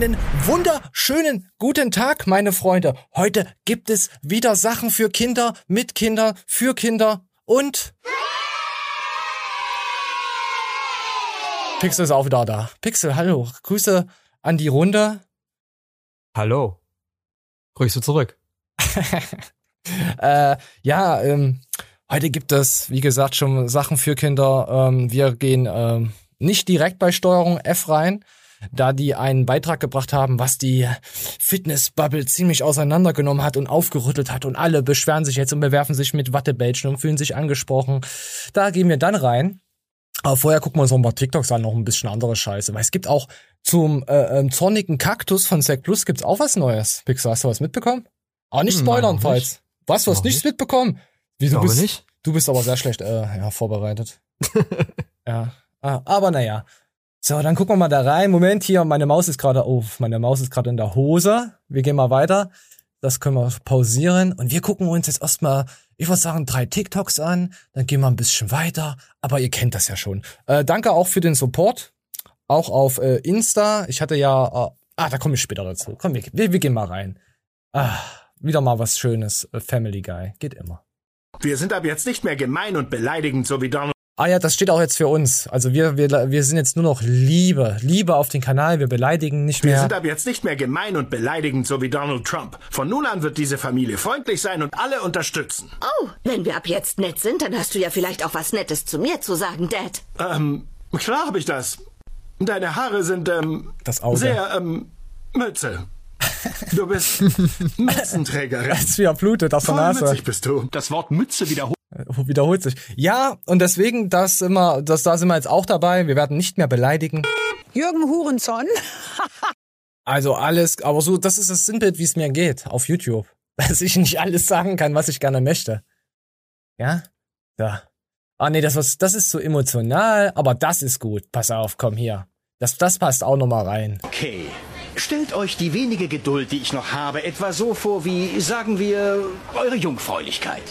Einen wunderschönen guten Tag, meine Freunde. Heute gibt es wieder Sachen für Kinder, mit Kinder, für Kinder und Pixel ist auch wieder da. Pixel, hallo. Grüße an die Runde. Hallo. Grüße zurück. äh, ja, ähm, heute gibt es, wie gesagt, schon Sachen für Kinder. Ähm, wir gehen ähm, nicht direkt bei Steuerung F rein, da die einen Beitrag gebracht haben, was die Fitnessbubble ziemlich auseinandergenommen hat und aufgerüttelt hat und alle beschweren sich jetzt und bewerfen sich mit Wattebällchen und fühlen sich angesprochen. Da gehen wir dann rein. Aber vorher gucken wir uns noch ein paar TikToks an, noch ein bisschen andere Scheiße. Weil es gibt auch zum äh, ähm, zornigen Kaktus von Zack Plus gibt's auch was Neues. Pixar, hast du was mitbekommen? Aber nicht hm, spoilern, Nein, falls. Nicht. Was, du hast nichts nicht. mitbekommen? Wie, du bist, nicht. Du bist aber sehr schlecht äh, ja, vorbereitet. ja. Ah, aber naja. So, dann gucken wir mal da rein. Moment hier, meine Maus ist gerade, oh, meine Maus ist gerade in der Hose. Wir gehen mal weiter. Das können wir pausieren. Und wir gucken uns jetzt erstmal, ich würde sagen, drei TikToks an. Dann gehen wir ein bisschen weiter. Aber ihr kennt das ja schon. Äh, danke auch für den Support. Auch auf äh, Insta. Ich hatte ja, äh, ah, da komme ich später dazu. Komm, wir, wir, wir gehen mal rein. Ah, wieder mal was Schönes. Äh, Family Guy. Geht immer. Wir sind ab jetzt nicht mehr gemein und beleidigend, so wie Donald. Ah ja, das steht auch jetzt für uns. Also wir, wir, wir sind jetzt nur noch Liebe. Liebe auf den Kanal, wir beleidigen nicht mehr. Wir sind ab jetzt nicht mehr gemein und beleidigend, so wie Donald Trump. Von nun an wird diese Familie freundlich sein und alle unterstützen. Oh, wenn wir ab jetzt nett sind, dann hast du ja vielleicht auch was Nettes zu mir zu sagen, Dad. Ähm, klar habe ich das. Deine Haare sind, ähm, das Auge. sehr, ähm, Mütze. Du bist Mützenträgerin. Wie blutet aus der Nase. bist du. Das Wort Mütze wiederholt. Äh, wiederholt sich. Ja, und deswegen, das immer, das, da sind wir jetzt auch dabei. Wir werden nicht mehr beleidigen. Jürgen Hurenson. also alles, aber so, das ist das Sinnbild, wie es mir geht auf YouTube. Dass ich nicht alles sagen kann, was ich gerne möchte. Ja? Da. Ah nee, das, was, das ist so emotional, aber das ist gut. Pass auf, komm hier. Das, das passt auch nochmal rein. Okay. Stellt euch die wenige Geduld, die ich noch habe, etwa so vor wie, sagen wir, eure Jungfräulichkeit.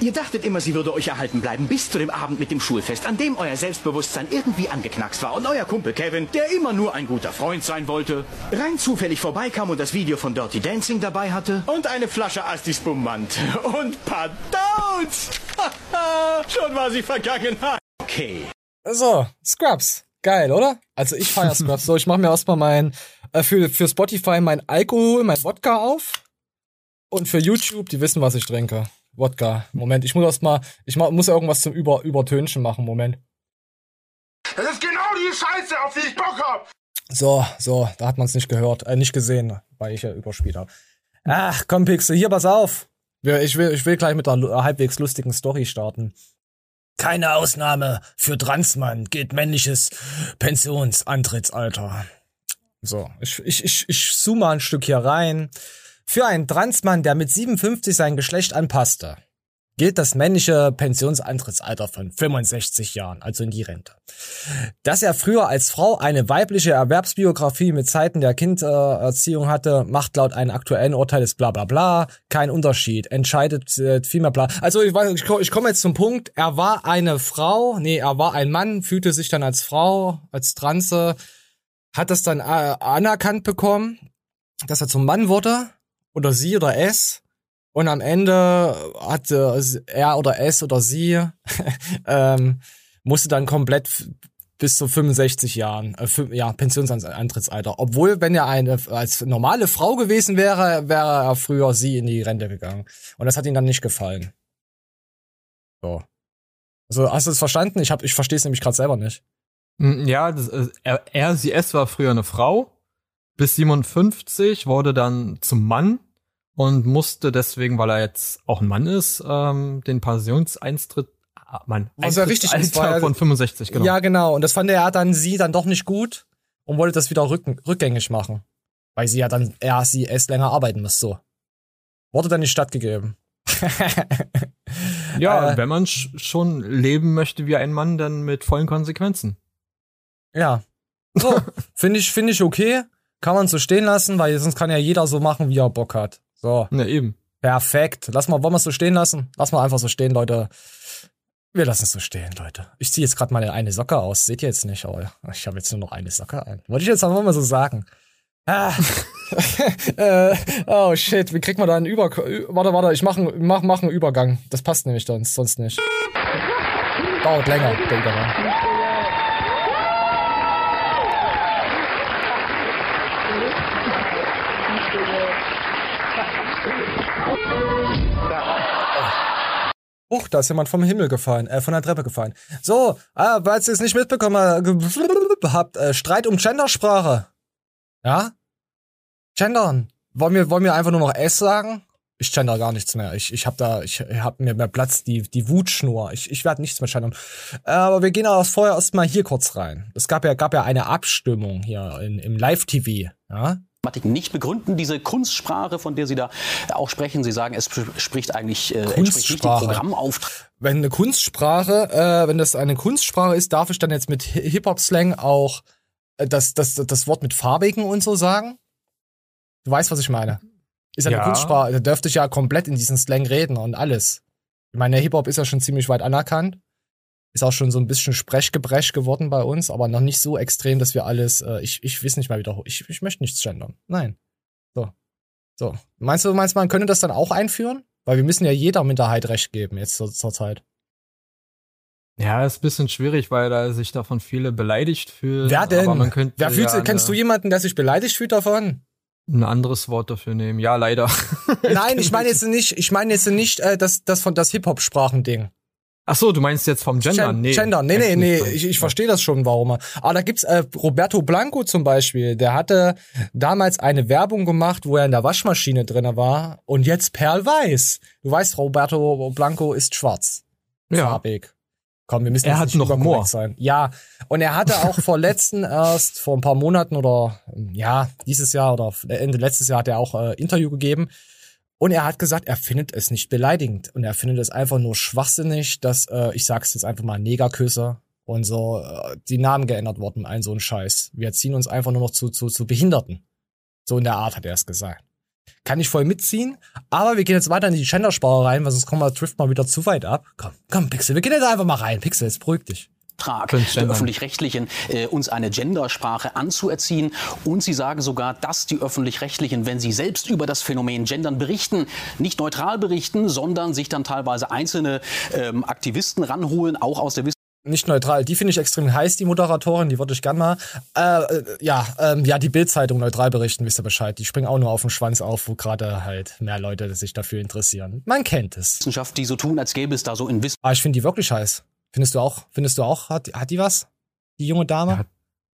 Ihr dachtet immer, sie würde euch erhalten bleiben bis zu dem Abend mit dem Schulfest, an dem euer Selbstbewusstsein irgendwie angeknackst war und euer Kumpel Kevin, der immer nur ein guter Freund sein wollte, rein zufällig vorbeikam und das Video von Dirty Dancing dabei hatte und eine Flasche Asti Spumant und Pardons. Schon war sie Vergangenheit. Okay. So, Scrubs. Geil, oder? Also ich feier Scrubs. so, ich mach mir erstmal mein äh, für, für Spotify mein Alkohol, mein Wodka auf. Und für YouTube, die wissen, was ich trinke. Wodka. Moment, ich muss erst mal, ich muss irgendwas zum Über Übertönchen machen. Moment. Das ist genau die Scheiße, auf die ich Bock hab. So, so, da hat man es nicht gehört, äh, nicht gesehen, weil ich ja überspielt habe. Ach, komm, Pixel, hier, pass auf. Ich will, ich will gleich mit einer halbwegs lustigen Story starten. Keine Ausnahme für Transmann gilt männliches Pensionsantrittsalter. So, ich, ich, ich, ich zoome mal ein Stück hier rein. Für einen Transmann, der mit 57 sein Geschlecht anpasste, gilt das männliche Pensionsantrittsalter von 65 Jahren, also in die Rente. Dass er früher als Frau eine weibliche Erwerbsbiografie mit Zeiten der Kindererziehung hatte, macht laut einem aktuellen Urteil des bla bla bla keinen Unterschied. Entscheidet äh, vielmehr bla. Also ich, ich, ich komme jetzt zum Punkt, er war eine Frau, nee, er war ein Mann, fühlte sich dann als Frau, als Transe, hat das dann äh, anerkannt bekommen, dass er zum Mann wurde oder sie oder es. Und am Ende hatte er oder es oder sie ähm, musste dann komplett bis zu 65 Jahren, äh, ja, Pensionsantrittsalter. Obwohl, wenn er eine als normale Frau gewesen wäre, wäre er früher sie in die Rente gegangen. Und das hat ihm dann nicht gefallen. So. Also hast du es verstanden? Ich hab, ich verstehe es nämlich gerade selber nicht. Hm, ja, das, äh, er, er, sie, es war früher eine Frau. Bis 57 wurde dann zum Mann und musste deswegen, weil er jetzt auch ein Mann ist, ähm, den Pensionseintritt ah, Mann, Was ja richtig ist, war von 65, genau. Ja, genau. Und das fand er dann sie dann doch nicht gut und wollte das wieder rück, rückgängig machen. Weil sie ja dann, er, sie, es länger arbeiten muss, so. Wurde dann nicht stattgegeben. ja, äh, wenn man schon leben möchte wie ein Mann, dann mit vollen Konsequenzen. Ja. So, finde ich, finde ich okay. Kann man so stehen lassen, weil sonst kann ja jeder so machen, wie er Bock hat. So. Na eben. Perfekt. Lass mal, wollen wir es so stehen lassen? Lass mal einfach so stehen, Leute. Wir lassen es so stehen, Leute. Ich ziehe jetzt gerade meine eine Socke aus. Seht ihr jetzt nicht, aber ich habe jetzt nur noch eine Socke an. Wollte ich jetzt einfach mal so sagen. Ah. äh, oh shit, wie kriegt man da einen Über... Warte, warte, ich mache mach, mach einen Übergang. Das passt nämlich sonst, sonst nicht. Dauert länger, der Übergang. Huch, da ist jemand vom Himmel gefallen, äh, von der Treppe gefallen. So, ah, falls ihr es nicht mitbekommen habt, äh, Streit um Gendersprache. Ja? Gendern. Wollen wir, wollen wir einfach nur noch S sagen? Ich gender gar nichts mehr. Ich, ich hab da, ich hab mir mehr Platz, die, die Wutschnur. Ich, ich werde nichts mehr gendern. Aber wir gehen aber vorher erstmal hier kurz rein. Es gab ja, gab ja eine Abstimmung hier in, im Live-TV, ja? Nicht begründen. Diese Kunstsprache, von der Sie da auch sprechen, Sie sagen, es spricht eigentlich äh, entspricht nicht dem Programmauftrag. Wenn eine Kunstsprache, äh, wenn das eine Kunstsprache ist, darf ich dann jetzt mit Hip-Hop-Slang auch äh, das, das, das Wort mit farbigen und so sagen? Du weißt, was ich meine. Ist ja eine Kunstsprache, da dürfte ich ja komplett in diesen Slang reden und alles. Ich meine, der Hip-Hop ist ja schon ziemlich weit anerkannt. Ist auch schon so ein bisschen Sprechgebresch geworden bei uns, aber noch nicht so extrem, dass wir alles, äh, ich, ich weiß nicht mal wieder, ich, ich möchte nichts gendern. Nein. So. So. Meinst du, meinst du, man könnte das dann auch einführen? Weil wir müssen ja jeder Minderheit Recht geben jetzt zur, zur Zeit. Ja, ist ein bisschen schwierig, weil da sich davon viele beleidigt fühlen. Wer denn? Wer fühlt, ja kennst du jemanden, der sich beleidigt fühlt davon? ein anderes Wort dafür nehmen. Ja, leider. Nein, ich meine jetzt nicht, ich meine jetzt nicht äh, das, das von das Hip-Hop-Sprachending. Ach so, du meinst jetzt vom Gender? Nee. Gender, nee, nee, nee, ich, ich verstehe das schon, warum. Aber da gibt's äh, Roberto Blanco zum Beispiel, der hatte damals eine Werbung gemacht, wo er in der Waschmaschine drinne war und jetzt perlweiß. Du weißt, Roberto Blanco ist schwarz. Ja. Farbig. Komm, wir müssen er hat noch Humor sein. Ja, und er hatte auch vor letzten erst vor ein paar Monaten oder ja dieses Jahr oder Ende letztes Jahr hat er auch äh, Interview gegeben und er hat gesagt, er findet es nicht beleidigend und er findet es einfach nur schwachsinnig, dass äh, ich sag's jetzt einfach mal Negerküsse und so äh, die Namen geändert wurden, ein so ein Scheiß. Wir ziehen uns einfach nur noch zu zu zu Behinderten. So in der Art hat er es gesagt kann ich voll mitziehen. Aber wir gehen jetzt weiter in die Gendersprache rein, weil sonst kommen wir Drift mal wieder zu weit ab. Komm, komm, Pixel, wir gehen jetzt einfach mal rein. Pixel, jetzt beruhig dich. Der öffentlich-rechtlichen äh, uns eine Gendersprache anzuerziehen. Und sie sagen sogar, dass die öffentlich-rechtlichen, wenn sie selbst über das Phänomen Gendern berichten, nicht neutral berichten, sondern sich dann teilweise einzelne ähm, Aktivisten ranholen, auch aus der Wissenschaft nicht neutral. Die finde ich extrem heiß, die Moderatorin, die würde ich gern mal. Äh, äh, ja, ähm, ja, die Bildzeitung neutral berichten, wisst ihr Bescheid. Die springen auch nur auf den Schwanz auf, wo gerade halt mehr Leute sich dafür interessieren. Man kennt es. Wissenschaft, die so tun, als gäbe es da so in Wissen. Ah, ich finde die wirklich heiß. Findest du auch? Findest du auch? Hat, hat die was? Die junge Dame?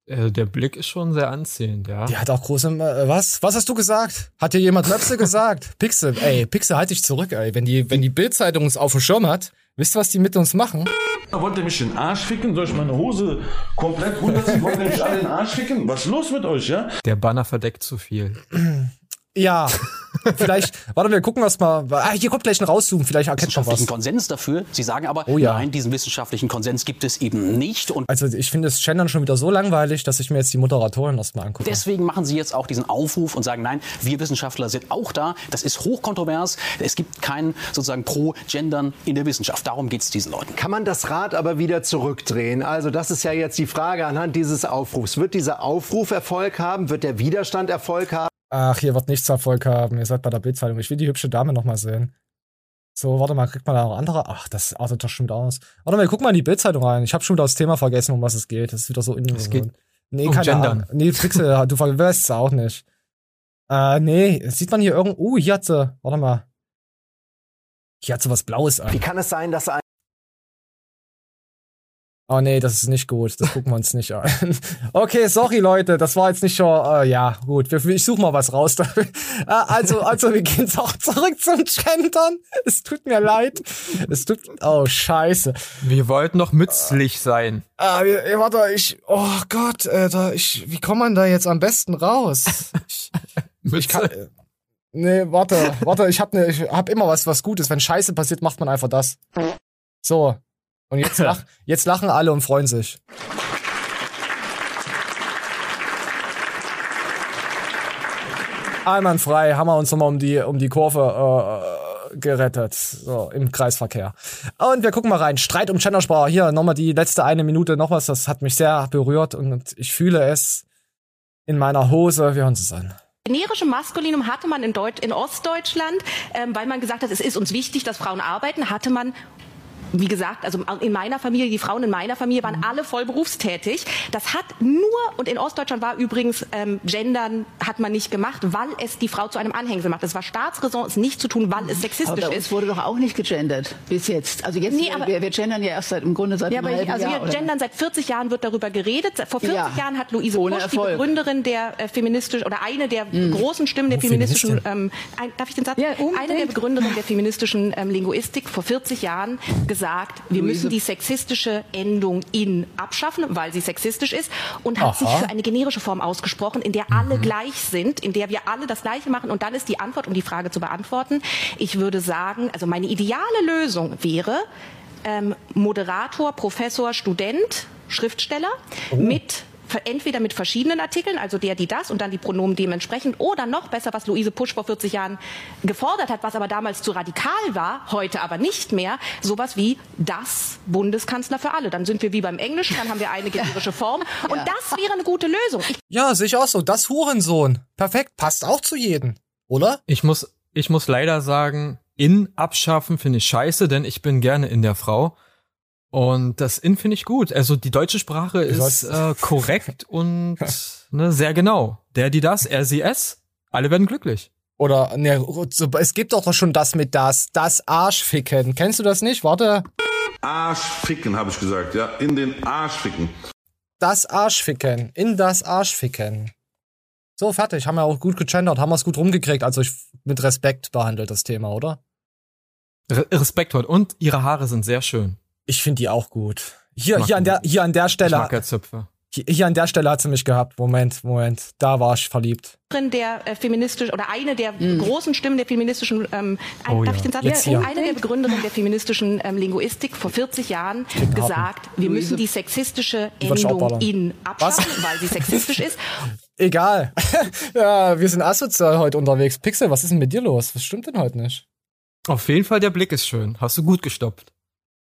Ja, äh, der Blick ist schon sehr anziehend, ja. Die hat auch große, äh, was? Was hast du gesagt? Hat dir jemand Möpse gesagt? Pixel, ey, Pixel, halt dich zurück, ey. Wenn die, wenn die Bildzeitung es auf dem Schirm hat, wisst ihr, was die mit uns machen? Wollt ihr mich in den Arsch ficken? Soll ich meine Hose komplett runterziehen? Wollt ihr mich alle in den Arsch ficken? Was ist los mit euch, ja? Der Banner verdeckt zu viel. Ja, vielleicht, warte, wir gucken was mal. Ah, hier kommt gleich ein Rauszoom, vielleicht erkennt man was. Konsens dafür. Sie sagen aber, oh, ja. nein, diesen wissenschaftlichen Konsens gibt es eben nicht. Und also ich finde das Gendern schon wieder so langweilig, dass ich mir jetzt die Moderatorin erstmal angucke. Deswegen machen Sie jetzt auch diesen Aufruf und sagen, nein, wir Wissenschaftler sind auch da. Das ist hochkontrovers. Es gibt kein sozusagen Pro-Gendern in der Wissenschaft. Darum geht es diesen Leuten. Kann man das Rad aber wieder zurückdrehen? Also das ist ja jetzt die Frage anhand dieses Aufrufs. Wird dieser Aufruf Erfolg haben? Wird der Widerstand Erfolg haben? Ach, hier wird nichts Erfolg haben. Ihr seid bei der Bildzeitung. Ich will die hübsche Dame noch mal sehen. So, warte mal, kriegt man da noch andere? Ach, das artet doch schon wieder aus. Warte mal, guck mal in die Bildzeitung rein. Ich habe schon wieder das Thema vergessen, um was es geht. Das ist wieder so in Es geht nee, um keine Gendern. Ahnung. Nee, Pixel, du weißt es auch nicht. Äh, nee, sieht man hier irgendwo. Uh, hier hat sie. Warte mal. Hier hat sie was Blaues an. Wie kann es sein, dass ein Oh nee, das ist nicht gut. Das gucken wir uns nicht an. Okay, sorry Leute, das war jetzt nicht schon. Äh, ja, gut. Ich suche mal was raus. Äh, also, also wir gehen auch zurück zum Gendern. Es tut mir leid. Es tut. Oh Scheiße. Wir wollten noch mützlich sein. Ah, äh, warte, ich. Oh Gott, Alter, ich. Wie kommt man da jetzt am besten raus? Ich, ich kann. Äh, nee, warte, warte. Ich hab ne, ich hab immer was, was Gutes. Wenn Scheiße passiert, macht man einfach das. So, und jetzt, lach, jetzt lachen alle und freuen sich. Einwandfrei haben wir uns nochmal um die, um die Kurve äh, gerettet. So, im Kreisverkehr. Und wir gucken mal rein. Streit um Gendersprache. Hier, nochmal die letzte eine Minute noch was. Das hat mich sehr berührt und ich fühle es. in meiner Hose. Wir hören es an. Generische Maskulinum hatte man in, Deut in Ostdeutschland, ähm, weil man gesagt hat, es ist uns wichtig, dass Frauen arbeiten, hatte man wie gesagt, also in meiner Familie, die Frauen in meiner Familie waren alle voll berufstätig. Das hat nur, und in Ostdeutschland war übrigens, ähm, Gendern hat man nicht gemacht, weil es die Frau zu einem Anhängsel macht. Es war Staatsräson, es nicht zu tun, weil es sexistisch aber bei ist. wurde doch auch nicht gegendert bis jetzt. Also jetzt, Nee, aber- wir, wir gendern ja erst seit, im Grunde seit Ja, einem halben also Jahr. wir oder? gendern seit 40 Jahren wird darüber geredet. Vor 40 Ja, Jahren hat Luise ohne Pusch, die. Begründerin der äh, feministisch oder eine der Mhm. großen Stimmen der Oh, feministischen, ähm, ein, darf ich den Satz? Ja, eine der. Begründerinnen der feministischen ähm, Linguistik vor 40 Jahren gesagt, wir Luise- müssen die sexistische Endung in abschaffen, weil sie sexistisch ist und hat Aha. sich für eine generische Form ausgesprochen, in der Mhm. alle gleich sind, in der wir alle das Gleiche machen. Und dann ist die Antwort, um die Frage zu beantworten, ich würde sagen, also meine ideale Lösung wäre ähm, Moderator, Professor, Student, Schriftsteller mit entweder mit verschiedenen Artikeln, also der, die, das und dann die Pronomen dementsprechend oder noch besser, was Luise Pusch vor 40 Jahren gefordert hat, was aber damals zu radikal war, heute aber nicht mehr, sowas wie das Bundeskanzler für alle. Dann sind wir wie beim Englischen, dann haben wir eine generische Form und Ja. das wäre eine gute Lösung. Ich Ja, sehe ich auch so. Das Hurensohn. Perfekt. Passt auch zu jedem. Oder? Ich muss, ich muss leider sagen, in abschaffen finde ich scheiße, denn ich bin gerne in der Frau. Und das in finde ich gut. Also die deutsche Sprache ist äh, korrekt und ne, sehr genau. Der, die, das, er, sie, es. Alle werden glücklich. Oder, ne, so- es gibt doch schon das mit das, das Arschficken. Kennst du das nicht? Warte. Arschficken, habe ich gesagt, ja. In den Arsch ficken. Das Arschficken. In das Arschficken. So, fertig. Haben wir auch gut gegendert. Haben wir es gut rumgekriegt. Also ich mit Respekt behandelt das Thema, oder? Re Respekt heute. Und ihre Haare sind sehr schön. Ich finde die auch gut. Hier, mag hier an der, hier an der Ich Stelle, mag ja Zöpfe. hier, hier an der Stelle hat sie mich gehabt. Moment, Moment. Da war ich verliebt. Der äh, feministisch oder eine der großen Stimmen der feministischen ähm, ein, Oh darf ja. ich den Satz Jetzt hier. eine der Begründerinnen der feministischen ähm, Linguistik vor 40 Jahren gesagt, wir müssen die sexistische ich Endung in abschaffen, weil sie sexistisch ist. Egal. ja, wir sind asozial heute unterwegs. Pixel, was ist denn mit dir los? Was stimmt denn heute nicht? Auf jeden Fall, der Blick ist schön. Hast du gut gestoppt.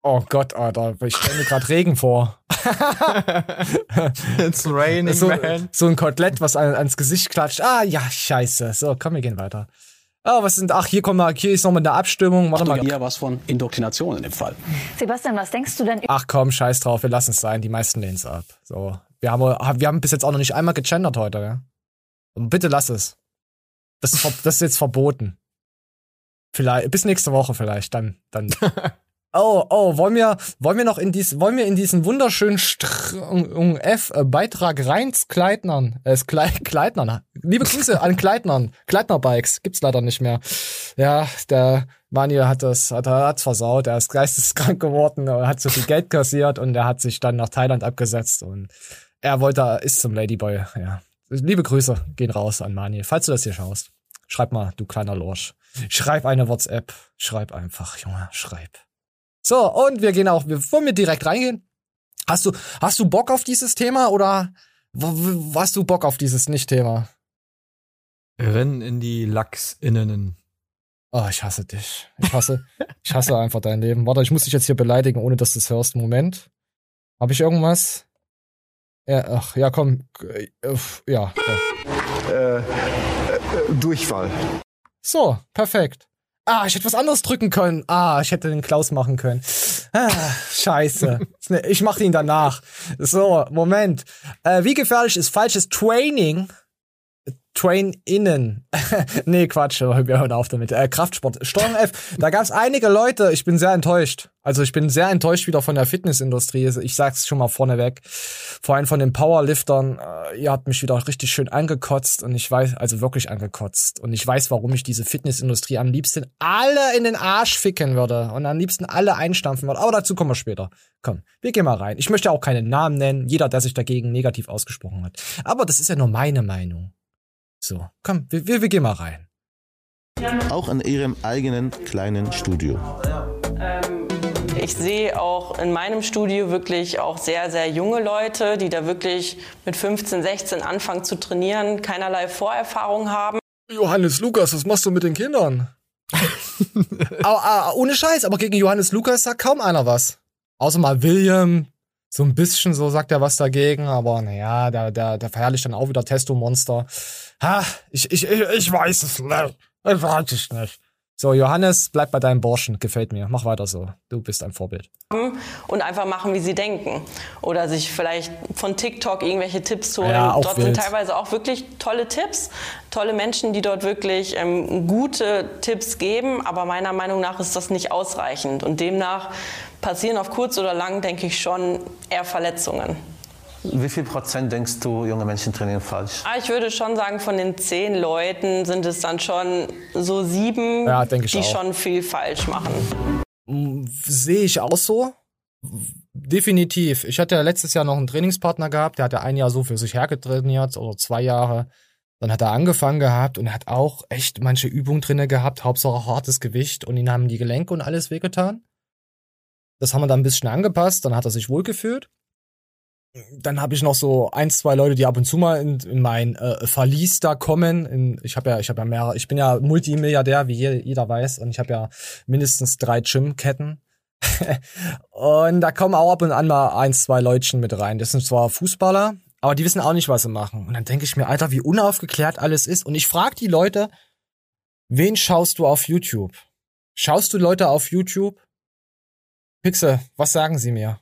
Oh Gott, Alter, ich stelle mir gerade Regen vor. It's raining, so, so ein Kotelett, was an, ans Gesicht klatscht. Ah, ja, scheiße. So, komm, wir gehen weiter. Ah, was sind, ach, hier kommen wir, hier ist nochmal eine Abstimmung. Warte Achtung, mal. eher was von Indoktrination in dem Fall. Sebastian, was denkst du denn Ach komm, scheiß drauf, wir lassen es sein. Die meisten lehnen es ab. So. Wir haben, wir haben bis jetzt auch noch nicht einmal gegendert heute, ja? Und bitte lass es. Das ist, das ist jetzt verboten. Vielleicht, bis nächste Woche vielleicht, dann, dann. Oh, oh, wollen wir, wollen wir noch in dies, wollen wir in diesen wunderschönen Strung F äh, Beitrag rein Kleidnern, äh, Kleidnern. Liebe Grüße an Kleidnern, Kleidner Bikes gibt's leider nicht mehr. Ja, der Manuel hat das, hat hat's versaut, er ist geisteskrank geworden, er hat zu viel Geld kassiert und er hat sich dann nach Thailand abgesetzt und er wollte, ist zum Ladyboy, ja. Liebe Grüße gehen raus an Manuel, falls du das hier schaust. Schreib mal, du kleiner Lorsch. Schreib eine WhatsApp. Schreib einfach, Junge, schreib. So, und wir gehen auch, wir wollen wir direkt reingehen. Hast du, hast du Bock auf dieses Thema oder hast du Bock auf dieses Nicht-Thema? Rennen in die Lachsinnen. Oh, ich hasse dich. Ich hasse, ich hasse einfach dein Leben. Warte, ich muss dich jetzt hier beleidigen, ohne dass du es hörst. Moment. Habe ich irgendwas? Ja, ach, ja, komm. Äh, Ja. ja. Durchfall. So, perfekt. Ah, ich hätte was anderes drücken können. Ah, ich hätte den Klaus machen können. Ah, scheiße. Ich mache ihn danach. So, Moment. Äh, wie gefährlich ist falsches Training? Train innen. nee, Quatsch, wir hören auf damit. Äh, Kraftsport. Steuerung F. Da gab es einige Leute, ich bin sehr enttäuscht. Also ich bin sehr enttäuscht wieder von der Fitnessindustrie. Ich sag's schon mal vorneweg. Vor allem von den Powerliftern. Äh, ihr habt mich wieder richtig schön angekotzt und ich weiß, also wirklich angekotzt. Und ich weiß, warum ich diese Fitnessindustrie am liebsten alle in den Arsch ficken würde und am liebsten alle einstampfen würde. Aber dazu kommen wir später. Komm, wir gehen mal rein. Ich möchte auch keinen Namen nennen. Jeder, der sich dagegen negativ ausgesprochen hat. Aber das ist ja nur meine Meinung. So, komm, wir, wir, wir gehen mal rein. Auch in ihrem eigenen kleinen Studio. Ich sehe auch in meinem Studio wirklich auch sehr, sehr junge Leute, die da wirklich mit 15, 16 anfangen zu trainieren, keinerlei Vorerfahrung haben. Johannes Lukas, was machst du mit den Kindern? aber, aber, ohne Scheiß, aber gegen Johannes Lukas sagt kaum einer was. Außer mal William, So ein bisschen so sagt er was dagegen, aber naja, der, der, der verherrlicht dann auch wieder Testo-Monster. Ha, ich, ich, ich, ich weiß es nicht. Ich weiß es nicht. So, Johannes, bleib bei deinem Borschen. Gefällt mir. Mach weiter so. Du bist ein Vorbild. und einfach machen, wie sie denken. Oder sich vielleicht von TikTok irgendwelche Tipps holen. Ja, dort wild. sind teilweise auch wirklich tolle Tipps, tolle Menschen, die dort wirklich ähm, gute Tipps geben. Aber meiner Meinung nach ist das nicht ausreichend. Und demnach passieren auf kurz oder lang, denke ich, schon eher Verletzungen. Wie viel Prozent denkst du, junge Menschen trainieren falsch? Aber ich würde schon sagen, von den zehn Leuten sind es dann schon so sieben, Ja, denke ich die auch. schon viel falsch machen. Sehe ich auch so. Definitiv. Ich hatte ja letztes Jahr noch einen Trainingspartner gehabt, der hat ja ein Jahr so für sich hergetrainiert oder zwei Jahre. Dann hat er angefangen gehabt und er hat auch echt manche Übungen drinne gehabt, Hauptsache hartes Gewicht und ihn haben die Gelenke und alles wehgetan. Das haben wir dann ein bisschen angepasst, dann hat er sich wohlgefühlt. Dann habe ich noch so ein, zwei Leute, die ab und zu mal in, in mein äh, Verlies da kommen. In, ich habe ja, ich habe ja mehrere, ich bin ja Multimilliardär, wie je- jeder weiß, und ich habe ja mindestens drei Gymketten. und da kommen auch ab und an mal ein, zwei Leutchen mit rein. Das sind zwar Fußballer, aber die wissen auch nicht, was sie machen. Und dann denke ich mir, Alter, wie unaufgeklärt alles ist. Und ich frage die Leute, wen schaust du auf YouTube? Schaust du Leute auf YouTube? Pixel, was sagen sie mir?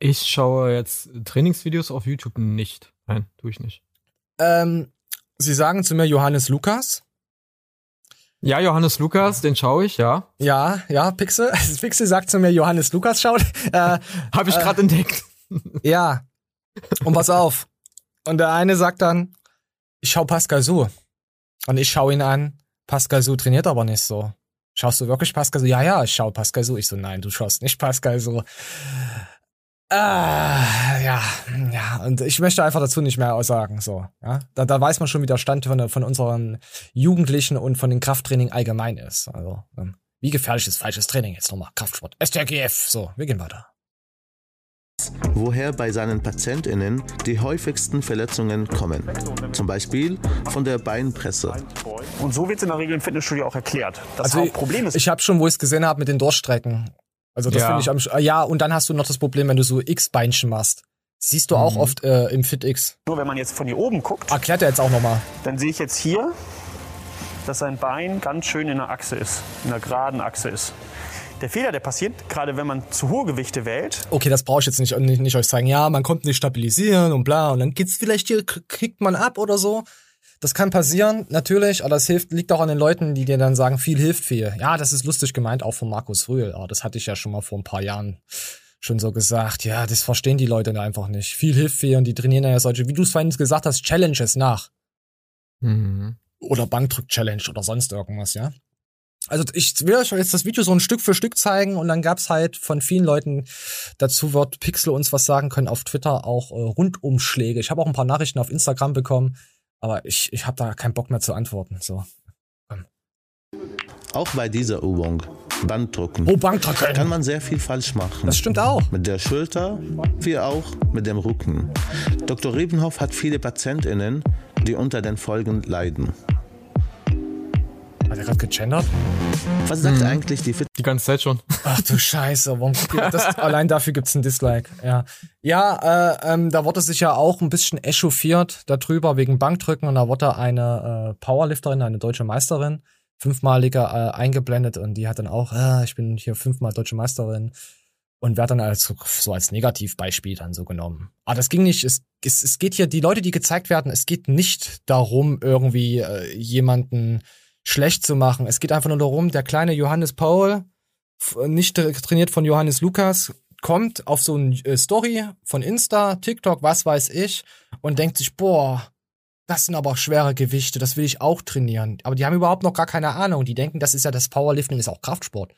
Ich schaue jetzt Trainingsvideos auf YouTube nicht. Nein, tue ich nicht. Ähm, sie sagen zu mir Johannes Lukas. Ja, Johannes Lukas, den schaue ich, ja. Ja, ja, Pixel. Pixel sagt zu mir Johannes Lukas schaut. Äh, Habe ich gerade entdeckt. Ja. Und pass auf. Und der eine sagt dann, ich schau Pascal Su. Und ich schau ihn an, Pascal Su trainiert aber nicht so. Schaust du wirklich Pascal Su? Ja, ja, ich schau Pascal Su. Ich so, nein, du schaust nicht Pascal Su. Ah, ja, ja, und ich möchte einfach dazu nicht mehr aussagen, so, ja. Da, da weiß man schon, wie der Stand von, von unseren Jugendlichen und von den Krafttraining allgemein ist. Also, ähm, wie gefährlich ist falsches Training jetzt nochmal? Kraftsport. STRGF. So, wir gehen weiter. Woher bei seinen PatientInnen die häufigsten Verletzungen kommen. Zum Beispiel von der Beinpresse. Und so wird es in der Regel im Fitnessstudio auch erklärt. Das also Hauptproblem ist, Ich habe schon, wo ich es gesehen habe, mit den Durchstrecken. Also das Ja. finde ich am sch- ja und dann hast du noch das Problem, wenn du so X-Beinchen machst. Siehst du auch Mhm. oft äh, im FitX. nur wenn man jetzt von hier oben guckt, Erklärt er jetzt auch nochmal. dann sehe ich jetzt hier, dass sein Bein ganz schön in der Achse ist, in der geraden Achse ist. Der Fehler, der passiert, gerade wenn man zu hohe Gewichte wählt, Okay, das brauche ich jetzt nicht, nicht, nicht euch zeigen. Ja, man kommt nicht stabilisieren und bla. Und dann geht's vielleicht hier, k- kickt man ab oder so. Das kann passieren, natürlich, aber das hilft, liegt auch an den Leuten, die dir dann sagen, viel hilft viel. Ja, das ist lustig gemeint, auch von Markus Rühl. Aber das hatte ich ja schon mal vor ein paar Jahren schon so gesagt. Ja, das verstehen die Leute einfach nicht. Viel hilft viel und die trainieren ja solche, wie du es vorhin gesagt hast, Challenges nach. Mhm. oder Bankdrück-Challenge oder sonst irgendwas, ja. Also ich will euch jetzt das Video so ein Stück für Stück zeigen und dann gab's halt von vielen Leuten, dazu wird Pixel uns was sagen können, auf Twitter auch äh, Rundumschläge. Ich habe auch ein paar Nachrichten auf Instagram bekommen, aber ich, ich habe da keinen Bock mehr zu antworten. So. Auch bei dieser Übung, Bankdrücken, Oh, Bankdrücken. kann man sehr viel falsch machen. Das stimmt auch. Mit der Schulter, wie auch mit dem Rücken. Dr. Rebenhoff hat viele PatientInnen, die unter den Folgen leiden. Hat er gerade gegendert? Was sagt eigentlich die Fit Die ganze Zeit schon. Ach du Scheiße, warum das, allein dafür gibt's ein Dislike. Ja, ja äh, ähm, da wurde sich ja auch ein bisschen echauffiert darüber wegen Bankdrücken und da wurde eine äh, Powerlifterin, eine deutsche Meisterin, fünfmalige äh, eingeblendet und die hat dann auch, äh, ich bin hier fünfmal deutsche Meisterin und wird dann als so als Negativbeispiel dann so genommen. Aber das ging nicht. Es, es, es geht hier die Leute, die gezeigt werden. Es geht nicht darum, irgendwie äh, jemanden schlecht zu machen. Es geht einfach nur darum, der kleine Johannes Paul, nicht tra- trainiert von Johannes Lukas, kommt auf so eine äh, Story von Insta, TikTok, was weiß ich, und denkt sich, boah, das sind aber schwere Gewichte, das will ich auch trainieren. Aber die haben überhaupt noch gar keine Ahnung. Die denken, das ist ja das Powerlifting, ist auch Kraftsport.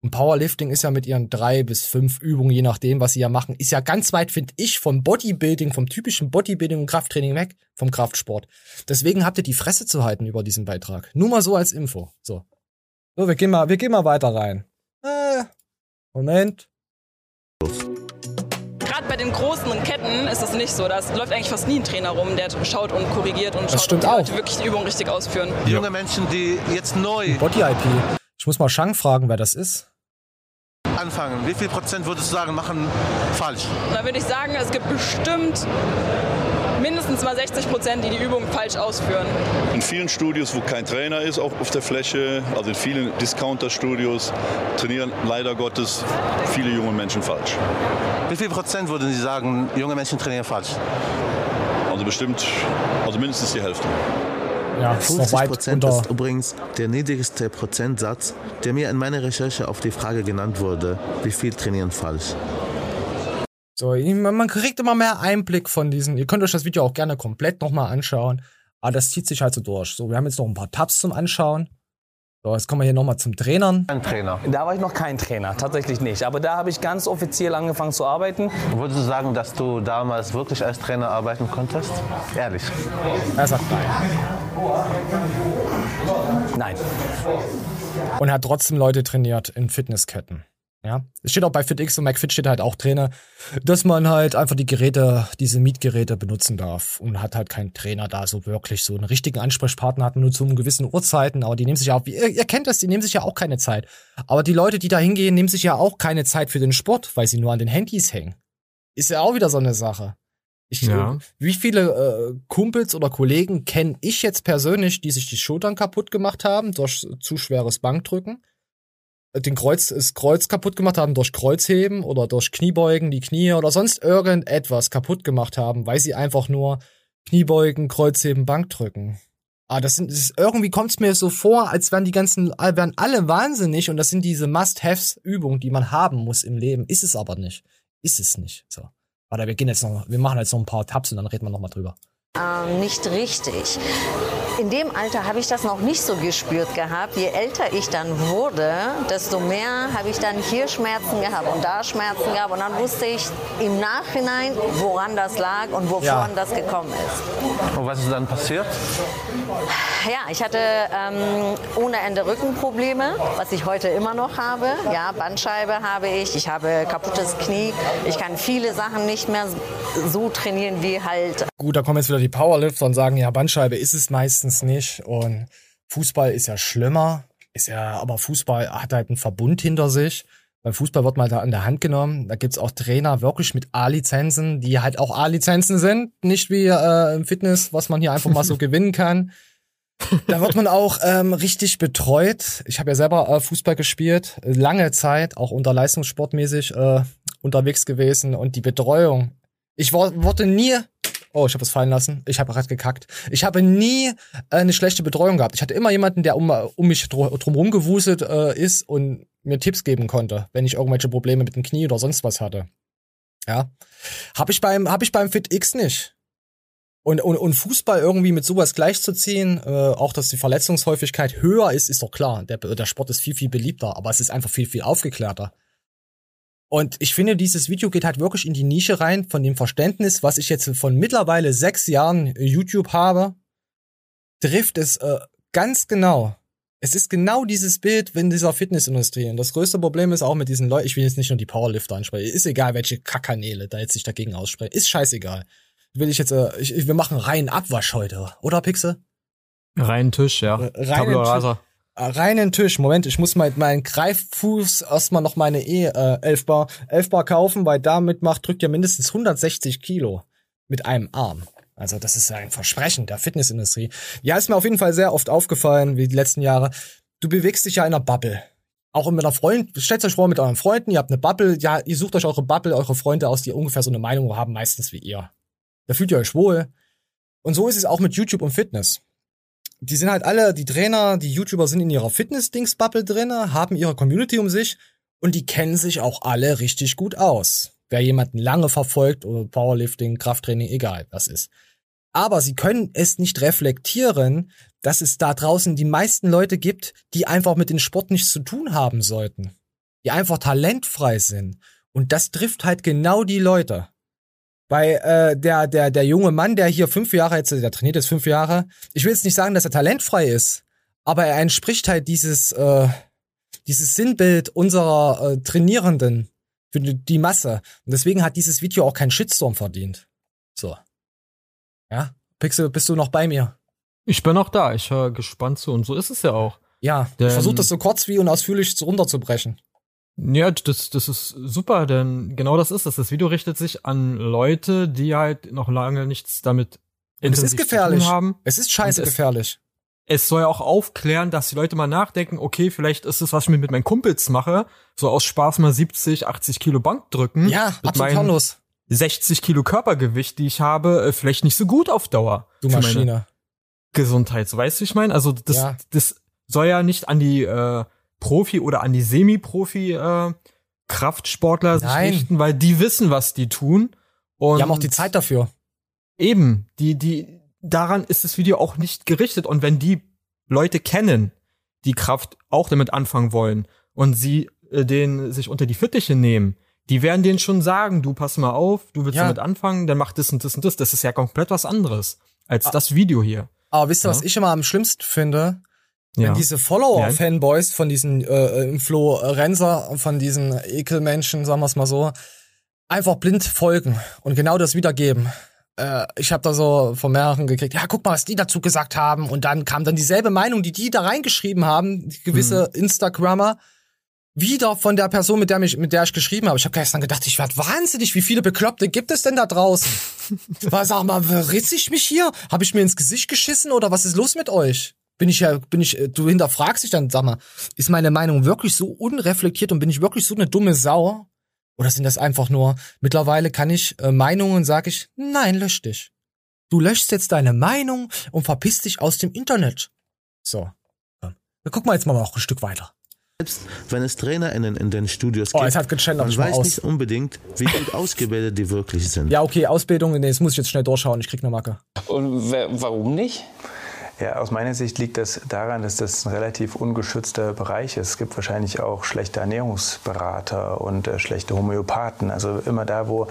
Und Powerlifting ist ja mit ihren drei bis fünf Übungen, je nachdem, was sie ja machen, ist ja ganz weit, finde ich, vom Bodybuilding, vom typischen Bodybuilding und Krafttraining weg, vom Kraftsport. Deswegen habt ihr die Fresse zu halten über diesen Beitrag. Nur mal so als Info. So. So, wir gehen mal, wir gehen mal weiter rein. Äh, Moment. Gerade bei den großen Ketten ist es nicht so. Da läuft eigentlich fast nie ein Trainer rum, der schaut und korrigiert und Das schaut, stimmt ob die auch. Leute wirklich die Übung richtig ausführen. Junge Menschen, die jetzt neu Body IP. Ich muss mal Shang fragen, wer das ist. anfangen, wie viel Prozent würdest du sagen, machen falsch? Da würde ich sagen, es gibt bestimmt mindestens mal 60 Prozent, die die Übung falsch ausführen. In vielen Studios, wo kein Trainer ist, auch auf der Fläche, also in vielen Discounter-Studios, trainieren leider Gottes viele junge Menschen falsch. Wie viel Prozent würden Sie sagen, junge Menschen trainieren falsch? Also bestimmt, also mindestens die Hälfte. Ja, 50 Prozent ist übrigens der niedrigste Prozentsatz, der mir in meiner Recherche auf die Frage genannt wurde, wie viel trainieren falsch. So, man kriegt immer mehr Einblick von diesen. Ihr könnt euch das Video auch gerne komplett nochmal anschauen. Aber das zieht sich halt so durch. So, wir haben jetzt noch ein paar Tabs zum Anschauen. So, jetzt kommen wir hier nochmal zum Trainern. Ein Trainer. Da war ich noch kein Trainer, tatsächlich nicht. Aber da habe ich ganz offiziell angefangen zu arbeiten. Würdest du sagen, dass du damals wirklich als Trainer arbeiten konntest? Ehrlich. Er sagt nein. Nein. Und hat trotzdem Leute trainiert in Fitnessketten. Ja, es steht auch bei FitX und McFit steht halt auch Trainer, dass man halt einfach die Geräte, diese Mietgeräte benutzen darf und hat halt keinen Trainer da so wirklich so einen richtigen Ansprechpartner hat nur zu gewissen Uhrzeiten, aber die nehmen sich ja auch, ihr, ihr kennt das, die nehmen sich ja auch keine Zeit. Aber die Leute, die da hingehen, nehmen sich ja auch keine Zeit für den Sport, weil sie nur an den Handys hängen. Ist ja auch wieder so eine Sache. Ich, Ja. Wie viele äh, Kumpels oder Kollegen kenne ich jetzt persönlich, die sich die Schultern kaputt gemacht haben durch zu schweres Bankdrücken? Den Kreuz, das Kreuz kaputt gemacht haben durch Kreuzheben oder durch Kniebeugen, die Knie oder sonst irgendetwas kaputt gemacht haben, weil sie einfach nur Kniebeugen, Kreuzheben, Bankdrücken. Ah, das sind, das ist, irgendwie kommt es mir so vor, als wären die ganzen, wären alle wahnsinnig und das sind diese Must-Haves-Übungen, die man haben muss im Leben. Ist es aber nicht. Ist es nicht. So. Warte, wir gehen jetzt noch, wir machen jetzt noch ein paar Tabs und dann reden wir noch mal drüber. Ähm, nicht richtig. In dem Alter habe ich das noch nicht so gespürt gehabt. Je älter ich dann wurde, desto mehr habe ich dann hier Schmerzen gehabt und da Schmerzen gehabt. Und dann wusste ich im Nachhinein, woran das lag und wovon Ja. das gekommen ist. Und was ist dann passiert? Ja, ich hatte ähm, ohne Ende Rückenprobleme, was ich heute immer noch habe. Ja, Bandscheibe habe ich, ich habe kaputtes Knie. Ich kann viele Sachen nicht mehr so trainieren wie halt Gut, da kommen jetzt wieder die Powerlifter und sagen, ja, Bandscheibe ist es meistens nicht und Fußball ist ja schlimmer, ist ja, aber Fußball hat halt einen Verbund hinter sich. Beim Fußball wird mal da an der Hand genommen. Da gibt's auch Trainer wirklich mit A-Lizenzen, die halt auch A-Lizenzen sind, nicht wie äh, im Fitness, was man hier einfach mal so gewinnen kann. Da wird man auch ähm, richtig betreut. Ich habe ja selber äh, Fußball gespielt, lange Zeit, auch unter Leistungssportmäßig äh, unterwegs gewesen und die Betreuung. Ich war, wurde nie, oh, ich habe was fallen lassen. Ich habe gerade gekackt. Ich habe nie äh, eine schlechte Betreuung gehabt. Ich hatte immer jemanden, der um, um mich dr drumherum gewuselt äh, ist und mir Tipps geben konnte, wenn ich irgendwelche Probleme mit dem Knie oder sonst was hatte. Ja, habe ich beim habe beim Fit X nicht. Und, und, und Fußball irgendwie mit sowas gleichzuziehen, äh, auch dass die Verletzungshäufigkeit höher ist, ist doch klar. Der, der Sport ist viel, viel beliebter, aber es ist einfach viel, viel aufgeklärter. Und ich finde, dieses Video geht halt wirklich in die Nische rein von dem Verständnis, was ich jetzt von mittlerweile sechs Jahren YouTube habe, trifft es äh, ganz genau. Es ist genau dieses Bild in dieser Fitnessindustrie. Und das größte Problem ist auch mit diesen Leuten, ich will jetzt nicht nur die Powerlifter ansprechen, ist egal, welche Kackkanäle da jetzt sich dagegen aussprechen, ist scheißegal. Will ich jetzt, äh, ich, wir machen reinen Abwasch heute, oder Pixe? Reinen Tisch, ja. Reinen Tabula rasa. Reinen Tisch. Moment, ich muss mal meinen Greiffuß erstmal noch meine E äh, 11 Bar, 11 Bar kaufen, weil damit macht, drückt ja mindestens 160 Kilo mit einem Arm. Also das ist ein Versprechen der Fitnessindustrie. Ja, ist mir auf jeden Fall sehr oft aufgefallen, wie die letzten Jahre. Du bewegst dich ja in einer Bubble. Auch mit einer Freund, stellt euch vor, mit euren Freunden, ihr habt eine Bubble, ja, ihr sucht euch eure Bubble, eure Freunde aus, die ungefähr so eine Meinung haben, meistens wie ihr. Da fühlt ihr euch wohl. Und so ist es auch mit YouTube und Fitness die sind halt alle, die Trainer, die YouTuber sind in ihrer Fitness-Dings-Bubble drinne, haben ihre Community um sich und die kennen sich auch alle richtig gut aus. Wer jemanden lange verfolgt oder Powerlifting, Krafttraining, egal, was ist. Aber sie können es nicht reflektieren, dass es da draußen die meisten Leute gibt, die einfach mit dem Sport nichts zu tun haben sollten. Die einfach talentfrei sind. Und das trifft halt genau die Leute. Bei äh, der, der, der junge Mann, der hier fünf Jahre jetzt, der trainiert jetzt fünf Jahre, ich will jetzt nicht sagen, dass er talentfrei ist, aber er entspricht halt dieses, äh, dieses Sinnbild unserer äh, Trainierenden für die die Masse. Und deswegen hat dieses Video auch keinen Shitstorm verdient. So. Ja, Pixel, bist du noch bei mir? Ich bin auch da, ich höre gespannt zu und so ist es ja auch. Ja, Denn- ich versuche das so kurz wie und ausführlich runterzubrechen. Ja, das, das ist super, denn genau das ist es. Das Video richtet sich an Leute, die halt noch lange nichts damit Und es ist gefährlich. tun haben. Es ist scheiße es- gefährlich. Es soll ja auch aufklären, dass die Leute mal nachdenken, okay, vielleicht ist es, was ich mir mit meinen Kumpels mache, so aus Spaß mal 70, 80 Kilo Bank drücken. Ja, mit absolut meinen harmlos. 60 Kilo Körpergewicht, die ich habe, äh, vielleicht nicht so gut auf Dauer. Du Maschine. Gesundheit. So weißt du, ich meine? Also das, Ja. das soll ja nicht an die äh, Profi oder an die Semi-Profi äh, Kraftsportler sich Nein. richten, weil die wissen, was die tun. Und Die haben auch die Zeit dafür. Eben, die, die, daran ist das Video auch nicht gerichtet. Und wenn die Leute kennen, die Kraft auch damit anfangen wollen und sie äh, den sich unter die Fittiche nehmen, die werden denen schon sagen, du pass mal auf, du willst Ja. damit anfangen, dann mach das und das und das. Das ist ja komplett was anderes als Ah. das Video hier. Aber wisst ihr, was Ja. ich immer am schlimmsten finde? Ja. Wenn diese Follower-Fanboys von diesen äh, Influencer, von diesen Ekelmenschen, sagen wir es mal so, einfach blind folgen und genau das wiedergeben. Äh, ich habe da so von mehreren gekriegt, ja, guck mal, was die dazu gesagt haben. Und dann kam dann dieselbe Meinung, die die da reingeschrieben haben, gewisse Mhm. Instagrammer, wieder von der Person, mit der, mich, mit der ich geschrieben habe. Ich habe gestern gedacht, ich werde wahnsinnig, wie viele Bekloppte gibt es denn da draußen? Was, sag mal, ritz ich mich hier? Habe ich mir ins Gesicht geschissen oder was ist los mit euch? Bin ich ja, bin ich, äh, du hinterfragst dich dann, sag mal, ist meine Meinung wirklich so unreflektiert und bin ich wirklich so eine dumme Sau? Oder sind das einfach nur, mittlerweile kann ich äh, Meinungen, sag ich, nein, lösch dich. Du löschst jetzt deine Meinung und verpiss dich aus dem Internet. So. Ja. Wir gucken mal jetzt mal noch ein Stück weiter. Selbst wenn es TrainerInnen in den Studios Oh, gibt, hat man weiß aus. nicht unbedingt, wie gut ausgebildet die wirklich sind. Ja, okay, Ausbildung, nee, das muss ich jetzt schnell durchschauen, ich krieg eine Macke. Und warum nicht? Ja, aus meiner Sicht liegt das daran, dass das ein relativ ungeschützter Bereich ist. Es gibt wahrscheinlich auch schlechte Ernährungsberater und äh, schlechte Homöopathen. Also immer da, wo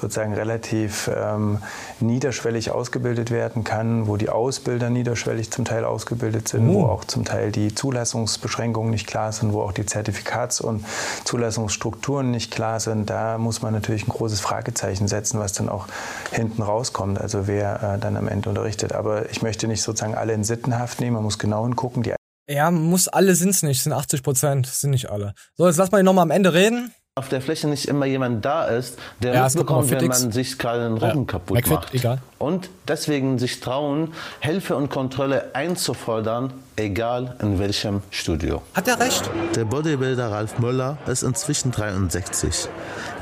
sozusagen relativ ähm, niederschwellig ausgebildet werden kann, wo die Ausbilder niederschwellig zum Teil ausgebildet sind, wo Oh. auch zum Teil die Zulassungsbeschränkungen nicht klar sind, wo auch die Zertifikats- und Zulassungsstrukturen nicht klar sind. Da muss man natürlich ein großes Fragezeichen setzen, was dann auch hinten rauskommt. Also wer äh, dann am Ende unterrichtet. Aber ich möchte nicht sozusagen alle in Sittenhaft nehmen. Man muss genau hingucken. Die Ja, muss alle sind's nicht, sind 80 Prozent, sind nicht alle. So, jetzt lass mal noch mal am Ende reden. Auf der Fläche nicht immer jemand da ist, der Ja, mitbekommt, wenn man sich gerade den Rücken Ja, kaputt McFit, macht. egal. Und deswegen sich trauen, Hilfe und Kontrolle einzufordern, egal in welchem Studio. Hat er recht? Der Bodybuilder Ralf Möller ist inzwischen 63.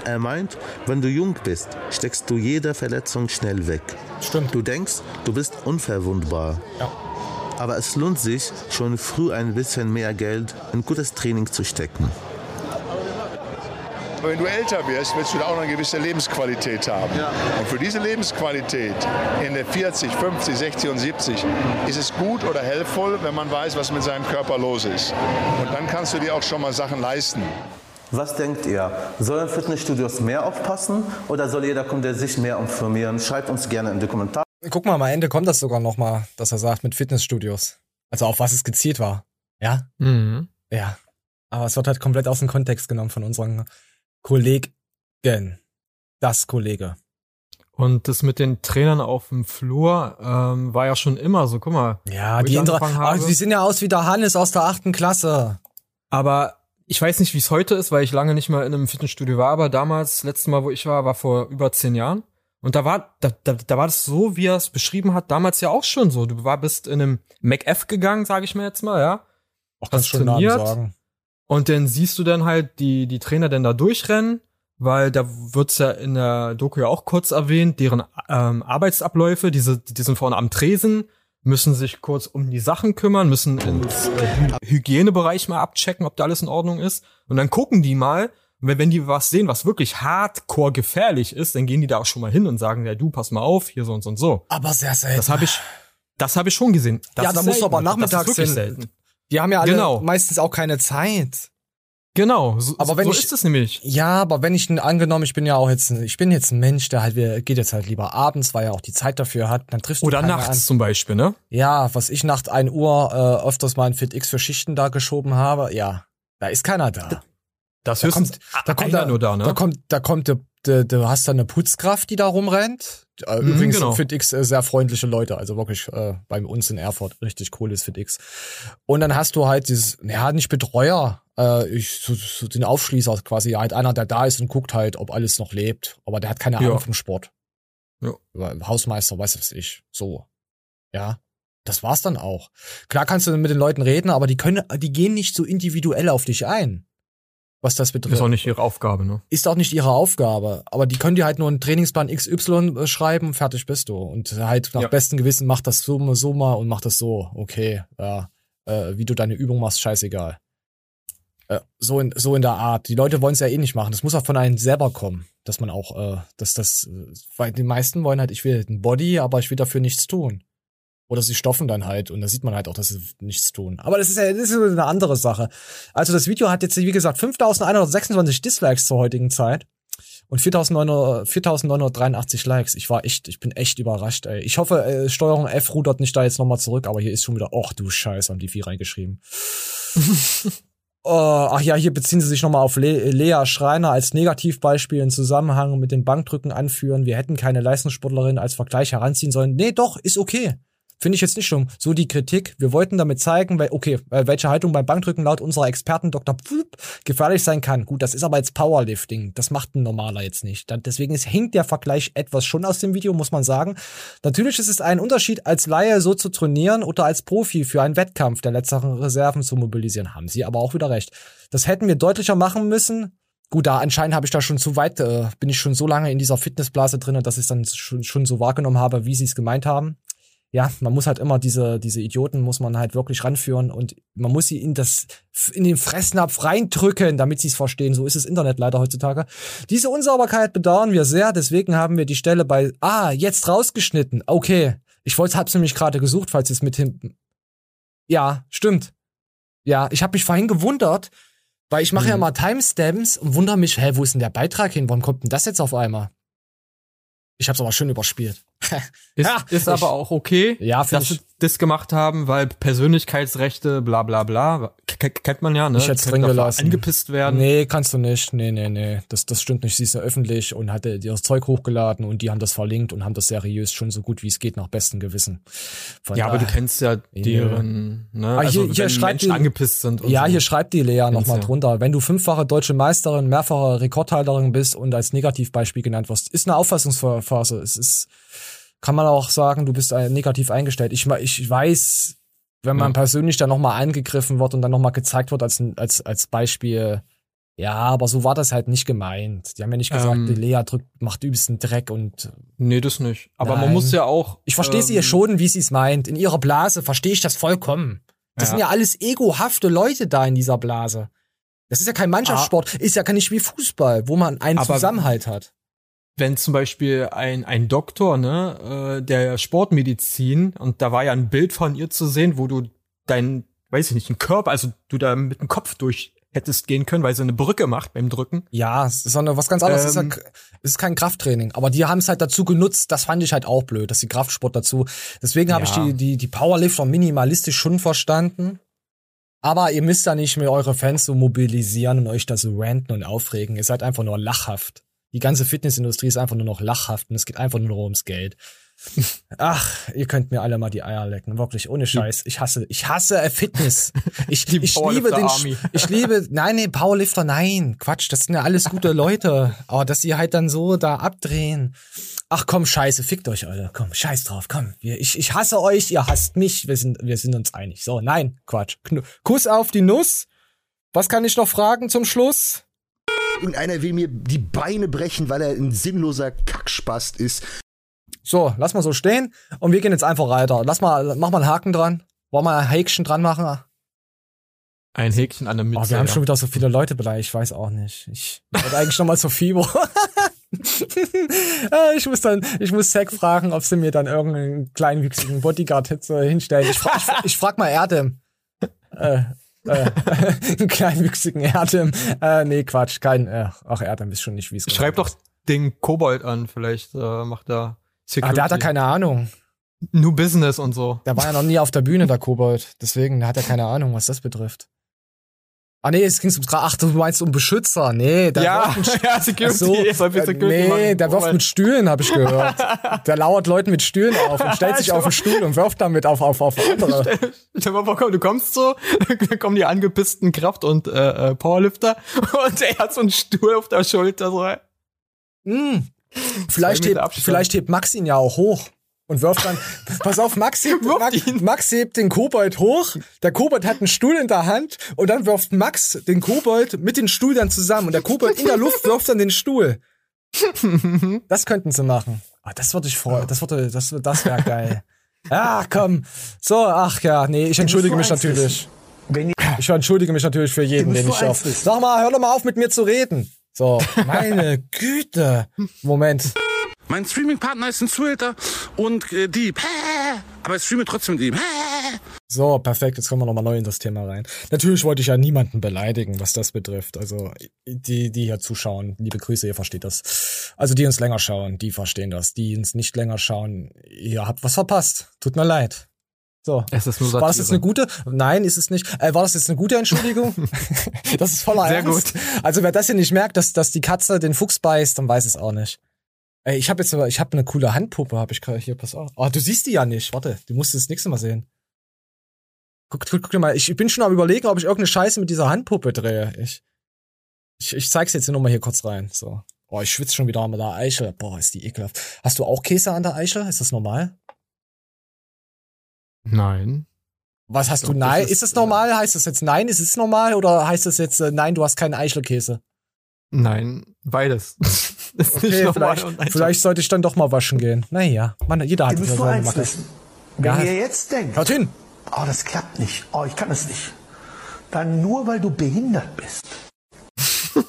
Er meint, wenn du jung bist, steckst du jede Verletzung schnell weg. Stimmt. Du denkst, du bist unverwundbar. Ja. Aber es lohnt sich, schon früh ein bisschen mehr Geld in gutes Training zu stecken. Aber wenn du älter wirst, willst du da auch noch eine gewisse Lebensqualität haben. Und für diese Lebensqualität in der 40, 50, 60 und 70 ist es gut oder helpful, wenn man weiß, was mit seinem Körper los ist. Und dann kannst du dir auch schon mal Sachen leisten. Was denkt ihr? Sollen Fitnessstudios mehr aufpassen oder soll jeder Kunde sich mehr informieren? Schreibt uns gerne in die Kommentare. Guck mal, am Ende kommt das sogar noch mal, dass er sagt, mit Fitnessstudios. Also auf was es gezielt war. Ja? Mhm. Ja. Aber es wird halt komplett aus dem Kontext genommen von unseren Kollegen. Das Kollege. Und das mit den Trainern auf dem Flur ähm, war ja schon immer so. Guck mal. Ja, die, oh, habe. die sind ja aus wie der Hannes aus der achten Klasse. Aber ich weiß nicht, wie es heute ist, weil ich lange nicht mehr in einem Fitnessstudio war. Aber damals, letztes Mal, wo ich war, war vor über zehn Jahren. Und da war, da, da, da war das so, wie er es beschrieben hat, damals ja auch schon so. Du war, bist in einem MacF gegangen, sage ich mir jetzt mal, ja. Auch kannst schon Namen sagen. Und dann siehst du dann halt die, die Trainer dann da durchrennen, weil da wird's ja in der Doku ja auch kurz erwähnt, deren ähm, Arbeitsabläufe, diese, die sind vorne am Tresen, müssen sich kurz um die Sachen kümmern, müssen ins äh, Hy- Hygienebereich mal abchecken, ob da alles in Ordnung ist. Und dann gucken die mal, wenn, wenn die was sehen, was wirklich hardcore gefährlich ist, dann gehen die da auch schon mal hin und sagen, ja, du, pass mal auf, hier so und so und so. Aber sehr selten. Das habe ich, das habe ich schon gesehen. Das ja, da selten. aber nachmittags das ist wirklich hin. Die haben ja alle Genau. meistens auch keine Zeit. Genau, so, Aber wenn so ich, ist es nämlich. Ja, aber wenn ich angenommen, ich bin ja auch jetzt, ein- ich bin jetzt ein Mensch, der halt, wir- geht jetzt halt lieber abends, weil er auch die Zeit dafür hat, dann triffst du Oder nachts an. zum Beispiel, ne? Ja, was ich nach 1 Uhr äh, öfters mal ein FitX für Schichten da geschoben habe, ja, da ist keiner da. Das da höchstens kommt, da kommt einer da, nur da, ne? Da kommt, da kommt, du, du, du hast da eine Putzkraft, die da rumrennt. Äh, Mhm, Übrigens genau. FitX äh, sehr freundliche Leute, also wirklich äh, bei uns in Erfurt richtig cooles FitX. Und dann hast du halt dieses, ja nicht Betreuer, Äh, ich, so, so den Aufschließer quasi, halt einer, der da ist und guckt halt, ob alles noch lebt. Aber der hat keine Ahnung Ja. vom Sport. Ja. Hausmeister, weiß was ich. So. Ja. Das war's dann auch. Klar kannst du mit den Leuten reden, aber die können, die gehen nicht so individuell auf dich ein. Was das betrifft. Ist auch nicht ihre Aufgabe, ne? Ist auch nicht ihre Aufgabe. Aber die können dir halt nur einen Trainingsplan XY schreiben, fertig bist du. Und halt nach Ja. bestem Gewissen mach das so, so mal und mach das so. Okay, ja. Äh, wie du deine Übung machst, scheißegal. Äh, so, in, so in der Art. Die Leute wollen es ja eh nicht machen. Das muss auch von einem selber kommen. Dass man auch, äh, dass das, äh, weil die meisten wollen halt, ich will ein Body, aber ich will dafür nichts tun. Oder sie stoffen dann halt und da sieht man halt auch, dass sie nichts tun. Aber das ist ja das ist eine andere Sache. Also das Video hat jetzt, wie gesagt, 5126 Dislikes zur heutigen Zeit und 4900 4983 Likes. Ich war echt, ich bin echt überrascht, ey. Ich hoffe, äh, Steuerung F rudert nicht da jetzt nochmal zurück, aber hier ist schon wieder, ach du Scheiße, haben die viel reingeschrieben. Oh, ach ja, hier beziehen sie sich nochmal auf Le Lea Schreiner als Negativbeispiel im Zusammenhang mit dem Bankdrücken anführen. Wir hätten keine Leistungssportlerin als Vergleich heranziehen sollen. Nee, doch, ist okay. Finde ich jetzt nicht schlimm. So die Kritik. Wir wollten damit zeigen, weil, okay, äh, welche Haltung beim Bankdrücken laut unserer Experten Dr. Pfup gefährlich sein kann. Gut, das ist aber jetzt Powerlifting. Das macht ein Normaler jetzt nicht. Deswegen ist, hinkt der Vergleich etwas schon aus dem Video, muss man sagen. Natürlich ist es ein Unterschied, als Laie so zu trainieren oder als Profi für einen Wettkampf der letzteren Reserven zu mobilisieren. Haben sie aber auch wieder recht. Das hätten wir deutlicher machen müssen. Gut, da anscheinend habe ich da schon zu weit, äh, bin ich schon so lange in dieser Fitnessblase drin, dass ich es dann schon, schon so wahrgenommen habe, wie sie es gemeint haben. Ja, man muss halt immer diese, diese Idioten muss man halt wirklich ranführen und man muss sie in das, in den Fressnapf reindrücken, damit sie es verstehen. So ist das Internet leider heutzutage. Diese Unsauberkeit bedauern wir sehr, deswegen haben wir die Stelle bei, ah, jetzt rausgeschnitten. Okay. Ich wollte, hab's nämlich gerade gesucht, falls es mit hinten. Ja, stimmt. Ja, ich habe mich vorhin gewundert, weil ich mache ja mal Timestamps und wundere mich, hä, wo ist denn der Beitrag hin? Warum kommt denn das jetzt auf einmal? Ich hab's aber schön überspielt. Ist, Ja, ist ich- aber auch okay, Ja, dass ich- sie das gemacht haben, weil Persönlichkeitsrechte, bla bla bla, kennt man ja, ne? Ich hätte drin gelassen. Angepisst werden. Nee, kannst du nicht. Nee, nee, nee. Das, das stimmt nicht. Sie ist ja öffentlich und hatte ihr Zeug hochgeladen und die haben das verlinkt und haben das seriös schon so gut wie es geht nach bestem Gewissen. Von ja, aber du kennst ja deren, ne? Ah, also hier, hier schreibt Menschen die, angepisst sind. Und Ja, so. hier schreibt die Lea nochmal ja. drunter. Wenn du fünffache deutsche Meisterin, mehrfache Rekordhalterin bist und als Negativbeispiel genannt wirst, ist eine Auffassungsphase. Es ist, kann man auch sagen, du bist äh, negativ eingestellt. Ich, ich weiß, wenn man Ja. persönlich dann nochmal angegriffen wird und dann nochmal gezeigt wird als, als, als Beispiel, ja, aber so war das halt nicht gemeint. Die haben ja nicht gesagt, Ähm. die Lea drückt, macht übelsten Dreck und Nee, das nicht. Aber Nein. man muss ja auch. ich verstehe sie ja ähm, schon, wie sie es meint. In ihrer Blase verstehe ich das vollkommen. Das Ja. sind ja alles egohafte Leute da in dieser Blase. Das ist ja kein Mannschaftssport, ist ja nicht wie Fußball, wo man einen Aber- Zusammenhalt hat. Wenn zum Beispiel ein, ein Doktor, ne, äh, der Sportmedizin, und da war ja ein Bild von ihr zu sehen, wo du dein, weiß ich nicht, einen Körper, also du da mit dem Kopf durch hättest gehen können, weil sie eine Brücke macht beim Drücken. Ja, es ist sondern was ganz anderes. es, ist Ähm. ja, es ist kein Krafttraining, aber die haben es halt dazu genutzt. Das fand ich halt auch blöd, dass die Kraftsport dazu. Deswegen habe ich Ja. die, die, die Powerlifter minimalistisch schon verstanden. Aber ihr müsst da nicht mehr eure Fans so mobilisieren und euch da so ranten und aufregen. Ihr seid einfach nur lachhaft. Die ganze Fitnessindustrie ist einfach nur noch lachhaft und es geht einfach nur noch ums Geld. Ach, ihr könnt mir alle mal die Eier lecken, wirklich ohne Scheiß. Ich hasse, ich hasse Fitness. Ich, ich liebe den, Army. ich liebe, nein, nee, Powerlifter, nein, Quatsch, das sind ja alles gute Leute. Aber dass sie halt dann so da abdrehen. Ach komm, Scheiße, fickt euch alle, komm, Scheiß drauf, komm. Wir, ich, ich hasse euch, ihr hasst mich, wir sind, wir sind uns einig. So, nein, Quatsch. Kuss auf die Nuss. Was kann ich noch fragen zum Schluss? Irgendeiner will mir die Beine brechen, weil er ein sinnloser Kackspast ist. So, lass mal so stehen und wir gehen jetzt einfach weiter. Lass mal, mach mal einen Haken dran. Wollen wir ein Häkchen dran machen? Ein Häkchen an der Mütze. Oh, wir haben ja. schon wieder so viele Leute beleidigt, ich weiß auch nicht. Ich wollte eigentlich noch mal zur FIBO. Äh, ich muss dann, ich muss Zack fragen, ob sie mir dann irgendeinen kleinwüchsigen Bodyguard hinstellen. Ich frag, ich, ich frag mal Erdem. Äh, äh, einen kleinwüchsigen Erdem. Äh, nee, Quatsch, kein, äh, ach, Erdem ist schon nicht, wie es Schreib doch den Kobold an, vielleicht äh, macht er Ah, der hat da keine Ahnung. New Business und so. Der war ja noch nie auf der Bühne, der Kobold. Deswegen hat er keine Ahnung, was das betrifft. Ah nee, es ging ums Gra- Ach, du meinst um Beschützer. Nee, der Ja, wirft mit ja, Security, viel äh, Nee, der wirft mit Stühlen, habe ich gehört. der lauert Leuten mit Stühlen auf und stellt sich auf den Stuhl und wirft damit auf, auf, auf andere. Stell mal vor, komm, du kommst so, dann kommen die angepissten Kraft- und äh, äh, Powerlifter und er hat so einen Stuhl auf der Schulter. So. Hm. Vielleicht, hebt, vielleicht hebt Max ihn ja auch hoch und wirft dann. pass auf, Max hebt, Max, Max hebt den Kobold hoch. Der Kobold hat einen Stuhl in der Hand und dann wirft Max den Kobold mit dem Stuhl dann zusammen und der Kobold in der Luft wirft dann den Stuhl. Das könnten sie machen. Ah, das würde ich freuen. Das würde, das, das wäre geil. Ach komm. So, ach ja, nee, ich entschuldige mich natürlich. Ich entschuldige mich natürlich für jeden, den ich auf. Sag mal, hör doch mal auf mit mir zu reden. So, meine Güte. Moment. Mein Streaming-Partner ist ein Twitter und äh, Dieb. Aber ich streame trotzdem mit ihm. So, perfekt, jetzt kommen wir nochmal neu in das Thema rein. Natürlich wollte ich ja niemanden beleidigen, was das betrifft. Also, die, die hier zuschauen, liebe Grüße, ihr versteht das. Also, die uns länger schauen, die verstehen das. Die uns nicht länger schauen, ihr habt was verpasst. Tut mir leid. So. Es ist nur War das Satire. jetzt eine gute? Nein, ist es nicht. Äh, war das jetzt eine gute Entschuldigung? das ist voller Sehr Ernst. Also wer das hier nicht merkt, dass, dass die Katze den Fuchs beißt, dann weiß es auch nicht. Ey, ich habe jetzt aber, ich habe eine coole Handpuppe, habe ich gerade hier, pass auf. Oh, du siehst die ja nicht. Warte, du musst das nächste Mal sehen. Guck, guck, guck dir mal, ich bin schon am überlegen, ob ich irgendeine Scheiße mit dieser Handpuppe drehe. Ich, ich, ich zeig's jetzt nur mal hier kurz rein. So. Oh, ich schwitze schon wieder mit der Eichel. Boah, ist die ekelhaft. Hast du auch Käse an der Eichel? Ist das normal? Nein. Was hast Ich du? glaub, das Nein. ist, Ist, es normal? Heißt das jetzt nein? Ist es normal? Oder heißt das jetzt äh, nein, du hast keinen Eichelkäse? Nein, beides. ist nicht Okay, normal vielleicht, vielleicht sollte ich dann doch mal waschen gehen. Naja, man, jeder hat Ihr seine eins Macke. wissen. Wenn Ja. ihr jetzt denkt, Hört hin. oh, das klappt nicht, oh, ich kann es nicht, dann nur, weil du behindert bist.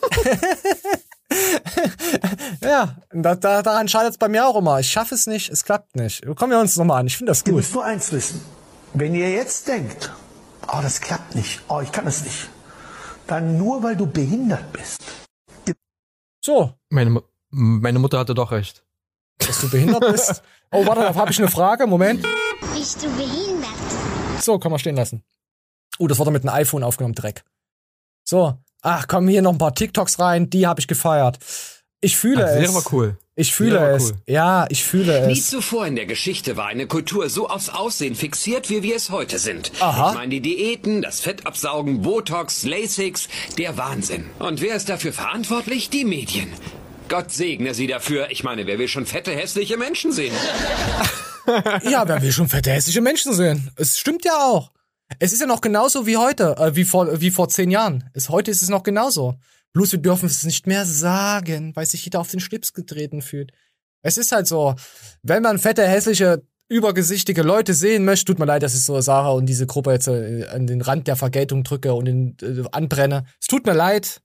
Ja, da, da, daran scheitert es bei mir auch immer. Ich schaffe es nicht, es klappt nicht. Kommen wir uns nochmal an. Ich finde das Ihr gut. müsst nur eins wissen. Wenn ihr jetzt denkt, oh, das klappt nicht, oh, ich kann es nicht, dann nur, weil du behindert bist. So. Meine, meine Mutter hatte doch recht. Dass du behindert bist. Oh, warte, da habe ich eine Frage. Moment. Bist du behindert? So, kann man stehen lassen. Oh, das wurde mit einem iPhone aufgenommen, Dreck. So. Ach, kommen hier noch ein paar TikToks rein. Die habe ich gefeiert. Ich fühle die es. War cool. Ich fühle war es. cool. Ja, ich fühle Nie es. zuvor in der Geschichte war eine Kultur so aufs Aussehen fixiert, wie wir es heute sind. Aha. Ich meine die Diäten, das Fettabsaugen, Botox, Lasix, der Wahnsinn. Und wer ist dafür verantwortlich? Die Medien. Gott segne sie dafür. Ich meine, wer will schon fette, hässliche Menschen sehen? Ja, wer will schon fette, hässliche Menschen sehen? Es stimmt ja auch. Es ist ja noch genauso wie heute, äh, wie vor, wie vor zehn Jahren. Es, heute ist es noch genauso. Bloß wir dürfen es nicht mehr sagen, weil sich jeder auf den Schlips getreten fühlt. Es ist halt so, wenn man fette, hässliche, übergesichtige Leute sehen möchte, tut mir leid, dass ich so Sarah und diese Gruppe jetzt äh, an den Rand der Vergeltung drücke und ihn äh, anbrenne. Es tut mir leid.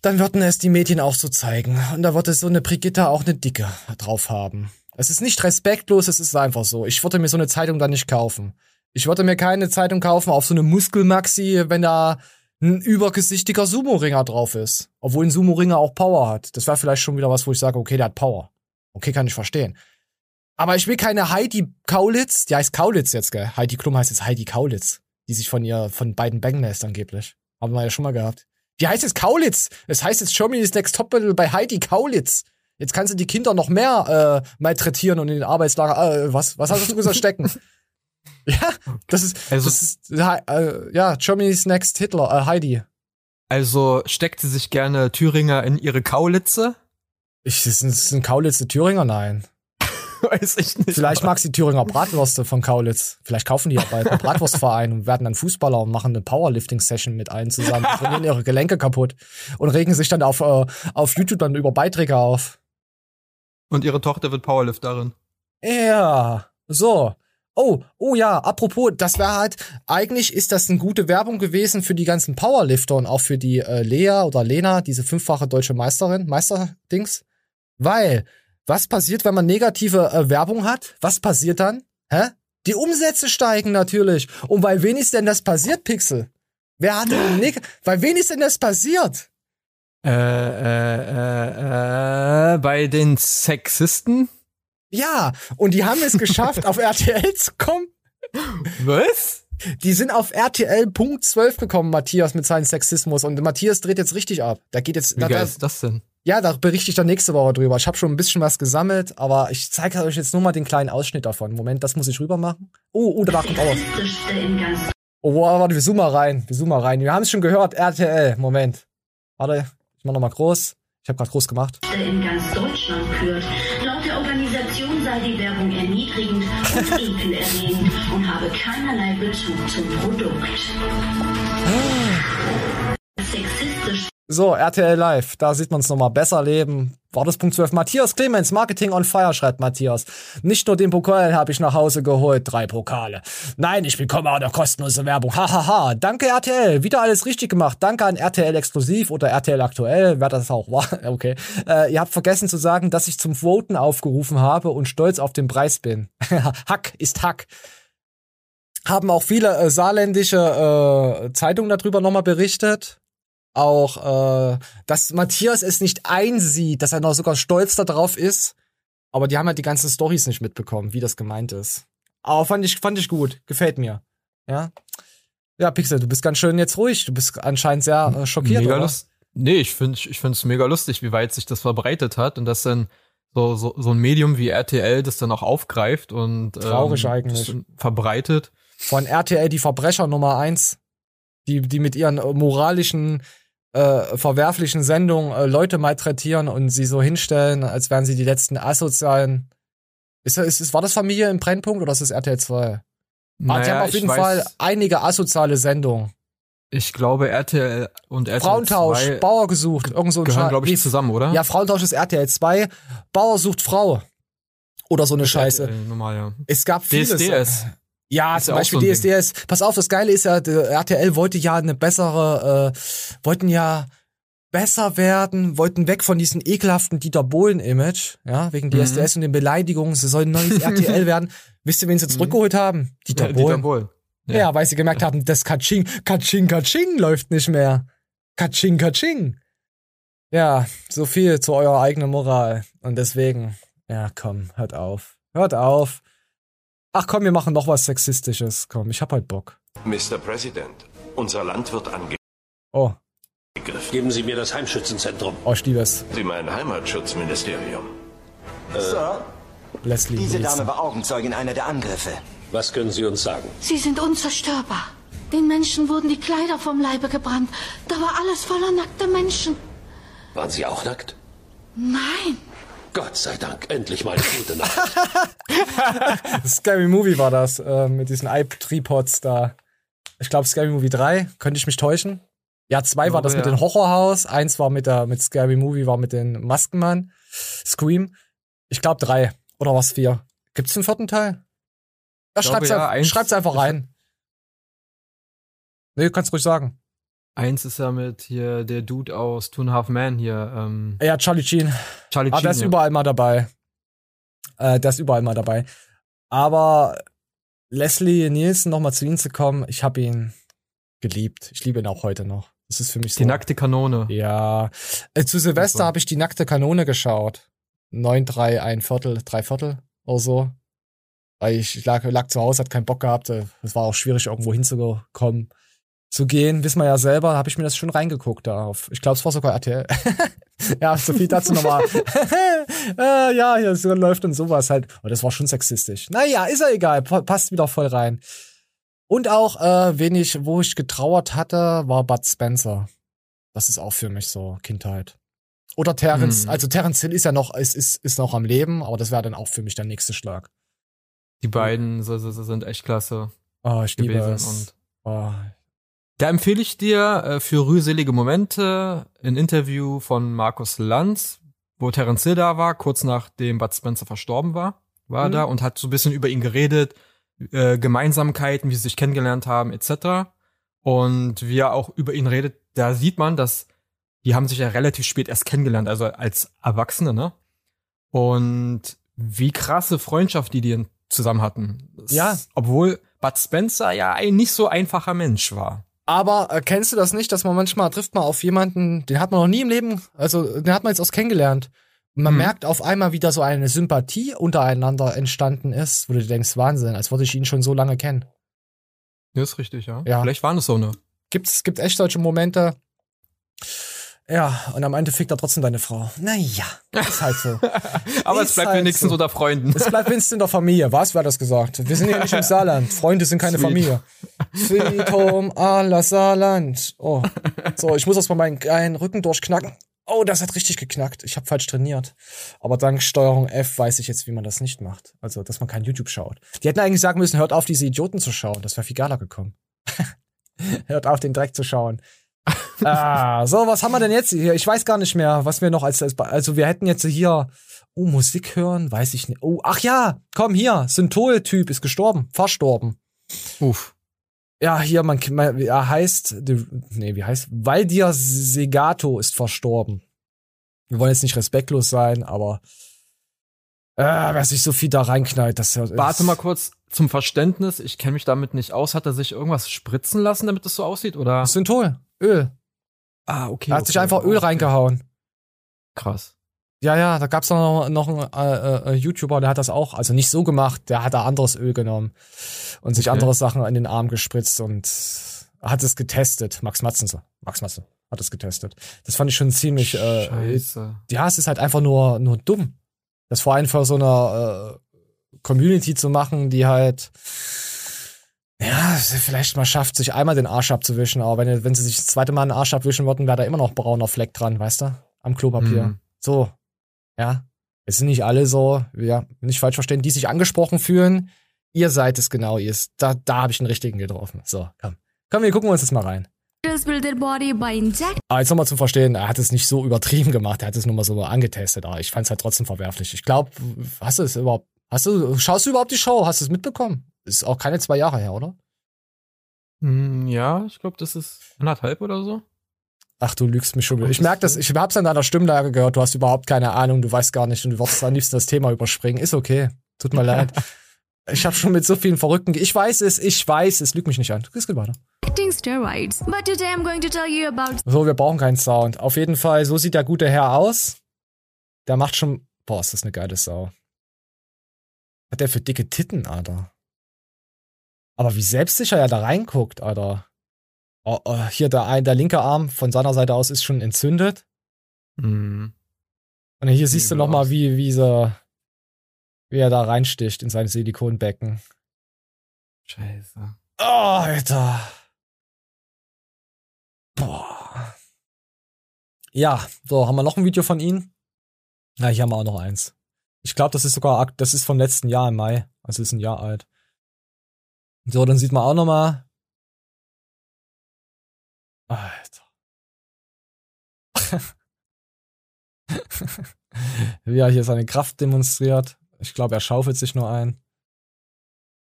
Dann würden es die Medien auch so zeigen. Und da wird es so eine Brigitte auch eine Dicke drauf haben. Es ist nicht respektlos, es ist einfach so. Ich würde mir so eine Zeitung dann nicht kaufen. Ich würde mir keine Zeitung kaufen auf so eine Muskelmaxi, wenn da ein übergesichtiger Sumo-Ringer drauf ist. Obwohl ein Sumo-Ringer auch Power hat. Das wäre vielleicht schon wieder was, wo ich sage, okay, der hat Power. Okay, kann ich verstehen. Aber ich will keine Heidi Kaulitz, die heißt Kaulitz jetzt, gell? Heidi Klum heißt jetzt Heidi Kaulitz, die sich von ihr, von beiden bängen lässt angeblich. Haben wir ja schon mal gehabt. Die heißt jetzt Kaulitz. Es heißt jetzt Germany's Next Topmodel bei Heidi Kaulitz. Jetzt kannst du die Kinder noch mehr äh, malträtieren und in den Arbeitslager. Äh, was, was hast du gesagt stecken? ja, das ist, Also- das ist äh, ja Germany's Next Hitler, äh, Heidi. Also steckt sie sich gerne Thüringer in ihre Kaulitze? Ich, ist ein, ist ein Kaulitz der Thüringer? Nein. Weiß ich nicht. Vielleicht mag sie Thüringer Bratwürste von Kaulitz. Vielleicht kaufen die ja bald einen Bratwurstverein und werden dann Fußballer und machen eine Powerlifting-Session mit allen zusammen, trainieren ihre Gelenke kaputt und regen sich dann auf, äh, auf YouTube dann über Beiträge auf. Und ihre Tochter wird Powerlifterin. Ja, so. Oh, oh ja, apropos, das wäre halt, eigentlich ist das eine gute Werbung gewesen für die ganzen Powerlifter und auch für die äh, Lea oder Lena, diese fünffache deutsche Meisterin, Meisterdings. Weil, was passiert, wenn man negative äh, Werbung hat? Was passiert dann? Hä? Die Umsätze steigen natürlich. Und bei wen ist denn das passiert, Pixel? Wer hat denn neg bei wen ist denn das passiert? Äh, äh, äh, äh, bei den Sexisten? Ja, und die haben es geschafft, auf RTL zu kommen. Was? Die sind auf RTL Punkt 12 gekommen, Matthias, mit seinem Sexismus. Und Matthias dreht jetzt richtig ab. Da geht jetzt. Wie da, geil da, ist das denn? ja, da berichte ich dann nächste Woche drüber. Ich habe schon ein bisschen was gesammelt, aber ich zeige euch jetzt nur mal den kleinen Ausschnitt davon. Moment, das muss ich rüber machen. Oh, oh, da kommt auch was. Oh, wow, warte, wir zoomen mal rein. Wir zoomen mal rein. Wir haben es schon gehört, RTL. Moment. Warte, ich mach noch mal groß. Ich habe gerade groß gemacht. in ganz Deutschland führt. Der Organisation sei die Werbung erniedrigend und ekelerregend und habe keinerlei Bezug zum Produkt. Sexistisch So, RTL Live, da sieht man es nochmal. Besser leben. War das Punkt 12. Matthias Clemens, Marketing on Fire, schreibt Matthias. Nicht nur den Pokal habe ich nach Hause geholt, drei Pokale. Nein, ich bekomme auch noch kostenlose Werbung. Hahaha. Ha, ha. Danke RTL, wieder alles richtig gemacht. Danke an RTL Exklusiv oder RTL Aktuell, wer das auch war. Okay. Äh, ihr habt vergessen zu sagen, dass ich zum Voten aufgerufen habe und stolz auf den Preis bin. Hack ist Hack haben auch viele äh, saarländische äh, Zeitungen darüber nochmal berichtet. Auch, äh, dass Matthias es nicht einsieht, dass er noch sogar stolz darauf ist. Aber die haben halt die ganzen Stories nicht mitbekommen, wie das gemeint ist. Aber fand ich, fand ich gut. Gefällt mir. Ja. Ja, Pixel, du bist ganz schön jetzt ruhig. Du bist anscheinend sehr äh, schockiert, mega oder? lust Nee, ich finde ich find's mega lustig, wie weit sich das verbreitet hat und dass dann so, so, so ein Medium wie RTL das dann auch aufgreift und Traurig ähm, eigentlich. verbreitet. Von RTL die Verbrecher Nummer eins, die, die mit ihren moralischen, äh, verwerflichen Sendungen äh, Leute malträtieren und sie so hinstellen, als wären sie die letzten asozialen. Ist, ist, ist, war das Familie im Brennpunkt oder ist das RTL 2? ah, die Naja, haben auf jeden weiß- Fall einige asoziale Sendungen. Ich glaube, RTL und RTL Frauentausch, 2 Bauer gesucht, irgend so ein gehören, glaube ich, nee, zusammen, oder? Ja, Frauentausch ist RTL 2, Bauer sucht Frau. Oder so eine Scheiße. RTL, normal, ja. Es gab vieles. DSDS. Ja, Ist zum ja Beispiel so DSDS. Pass auf, das Geile ist ja, RTL wollte ja eine bessere, äh, wollten ja besser werden, wollten weg von diesem ekelhaften Dieter Bohlen-Image, ja, wegen Mhm. DSDS und den Beleidigungen. Sie sollen neues RTL werden. Wisst ihr, wen sie zurückgeholt haben? Dieter Mhm. Ja, Bohlen. Dieter Bohlen. Ja. weil sie gemerkt haben, das Katsching, Katsching, Katsching läuft nicht mehr. Katsching, Katsching. Ja, so viel zu eurer eigenen Moral. Und deswegen, ja, komm, hört auf. Hört auf. Ach komm, wir machen noch was Sexistisches. Komm, ich hab halt Bock. Mr. President, unser Land wird angegriffen. Oh, Geben Sie mir das Heimschützenzentrum. oh, ich liebe es. Sie mein Heimatschutzministerium. Sir, Leslie. diese Nielsen. Dame war Augenzeugin einer der Angriffe. Was können Sie uns sagen? Sie sind unzerstörbar. Den Menschen wurden die Kleider vom Leibe gebrannt. Da war alles voller nackter Menschen. Waren Sie auch nackt? Nein. Gott sei Dank, endlich mal eine gute Nacht. Scary Movie war das, äh, mit diesen Eye-Tripods da. Ich glaube Scary Movie 3, könnte ich mich täuschen. Ja, zwei war glaube, das mit ja. dem Horrorhaus, eins war mit der mit Scary Movie, war mit den Maskenmann. Scream. Ich glaube drei. Oder was vier? Gibt's einen vierten Teil? Ja, schreibt's, ja, einfach, eins- schreibt's einfach rein. Nee, kannst ruhig sagen. Eins ist ja mit hier der Dude aus Two and a Half Man hier. Ähm, Ja, Charlie Sheen. Charlie Ah, der Sheen, ist ja. überall mal dabei. Äh, der ist überall mal dabei. Aber Leslie Nielsen nochmal zu ihm zu kommen, ich habe ihn geliebt. Ich liebe ihn auch heute noch. Das ist für mich so. Die nackte Kanone. Ja. Äh, zu Silvester habe ich die nackte Kanone geschaut. 9, 3, ein Viertel, drei Viertel oder so. Weil ich lag, lag zu Hause, hat keinen Bock gehabt. äh, Es war auch schwierig, irgendwo hinzukommen. Zu gehen, wissen wir ja selber, habe ich mir das schon reingeguckt da auf. Ich glaube, es war sogar RTL. ja, so viel dazu nochmal. äh, ja, hier so läuft und sowas halt. Und das war schon sexistisch. Naja, ist ja egal, pa- passt wieder voll rein. Und auch, äh, wen ich, wo ich getrauert hatte, war Bud Spencer. Das ist auch für mich so Kindheit. Oder Terence, Hm. also Terence Hill ist ja noch, ist, ist, ist noch am Leben, aber das wäre dann auch für mich der nächste Schlag. Die beiden so, so, so sind echt klasse. Oh, ich liebe es. Und Oh, da empfehle ich dir äh, für rühselige Momente ein Interview von Markus Lanz, wo Terence Hill da war, kurz nachdem Bud Spencer verstorben war, war Mhm. da und hat so ein bisschen über ihn geredet, äh, Gemeinsamkeiten, wie sie sich kennengelernt haben, etc. Und wie er auch über ihn redet, da sieht man, dass die haben sich ja relativ spät erst kennengelernt, also als Erwachsene, ne? Und wie krasse Freundschaft die die zusammen hatten. Das- Ja. Obwohl Bud Spencer ja ein nicht so einfacher Mensch war. Aber äh, kennst du das nicht, dass man manchmal trifft man auf jemanden, den hat man noch nie im Leben, also den hat man jetzt erst kennengelernt. Und man Hm. merkt auf einmal wieder so eine Sympathie untereinander entstanden ist, wo du denkst, Wahnsinn, als würde ich ihn schon so lange kennen. Ja, ist richtig, ja. Ja. Vielleicht waren es so eine. Gibt's, gibt echt solche Momente. Ja, und am Ende fickt er trotzdem deine Frau. Naja, ist halt so. Aber es Ist bleibt halt wenigstens so. unter Freunden. Es bleibt wenigstens in der Familie. Was, wer hat das gesagt? Wir sind ja nicht im Saarland. Freunde sind keine Sweet. Familie. Sweet Home la Saarland. Oh. So, ich muss erst mal meinen kleinen Rücken durchknacken. Oh, das hat richtig geknackt. Ich habe falsch trainiert. Aber dank Steuerung F weiß ich jetzt, wie man das nicht macht. Also, dass man kein YouTube schaut. Die hätten eigentlich sagen müssen, hört auf, diese Idioten zu schauen. Das wäre viel geiler gekommen. hört auf, den Dreck zu schauen. Ah, so, was haben wir denn jetzt hier? Ich weiß gar nicht mehr, was wir noch als, als also wir hätten jetzt hier oh, Musik hören, weiß ich nicht. Oh, ach ja, komm hier, Synthol-Typ ist gestorben, verstorben. Uff. Ja, hier, man, man er heißt, nee, wie heißt, Valdir Segato ist verstorben. Wir wollen jetzt nicht respektlos sein, aber äh, wer sich so viel da reinknallt, das Warte mal kurz zum Verständnis. Ich kenne mich damit nicht aus. Hat er sich irgendwas spritzen lassen, damit es so aussieht? Oder? Synthol, Öl. Ah, okay. Er hat okay, sich einfach Öl reingehauen. Krass. Ja, ja, da gab's noch, noch einen äh, äh, YouTuber, der hat das auch, also nicht so gemacht, der hat da anderes Öl genommen und sich Okay. andere Sachen in den Arm gespritzt und hat es getestet. Max Matzen, so. Max Matze hat es getestet. Das fand ich schon ziemlich. Äh, Scheiße. ja, es ist halt einfach nur nur dumm. Das vor allem für so eine äh, Community zu machen, die halt ja, vielleicht mal schafft, sich einmal den Arsch abzuwischen, aber wenn, wenn sie sich das zweite Mal den Arsch abwischen würden, wäre da immer noch brauner Fleck dran, weißt du? Am Klopapier. Mhm. So. Ja. Es sind nicht alle so, ja, nicht falsch verstehen, die sich angesprochen fühlen. Ihr seid es genau, ihr ist, da, da habe ich den richtigen getroffen. So, komm. Komm, wir gucken uns das mal rein. Aber jetzt nochmal zum Verstehen, er hat es nicht so übertrieben gemacht, er hat es nur mal so angetestet, aber ich fand es halt trotzdem verwerflich. Ich glaube, hast du es überhaupt, hast du, schaust du überhaupt die Show? Hast du es mitbekommen? Ist auch keine zwei Jahre her, oder? Hm, ja, ich glaube, das ist anderthalb oder so. Ach, du lügst mich schon wieder. Ich merke das, ich hab's an deiner Stimmlage gehört, du hast überhaupt keine Ahnung, du weißt gar nicht und du würdest am liebsten das Thema überspringen. Ist okay. Tut mir leid. Ich habe schon mit so vielen Verrückten. ge- Ich weiß es, ich weiß es, lüg mich nicht an. Es geht weiter. steroids. But today I'm going to tell you about So, wir brauchen keinen Sound. Auf jeden Fall, so sieht der gute Herr aus. Der macht schon. Boah, ist das eine geile Sau. Hat der für dicke Titten, Alter. Aber wie selbstsicher er da reinguckt, Alter. Oh, oh, hier der, ein, der linke Arm von seiner Seite aus ist schon entzündet. Mhm. Und hier siehst du Übel noch mal, aus. wie, wie, so, wie er da reinsticht in sein Silikonbecken. Scheiße. Oh, Alter. Boah. Ja, so, haben wir noch ein Video von ihm? Ja, hier haben wir auch noch eins. Ich glaube, das ist sogar, das ist vom letzten Jahr im Mai. Also ist ein Jahr alt. So, dann sieht man auch noch mal. Alter. Wie er hier seine Kraft demonstriert. Ich glaube, er schaufelt sich nur ein.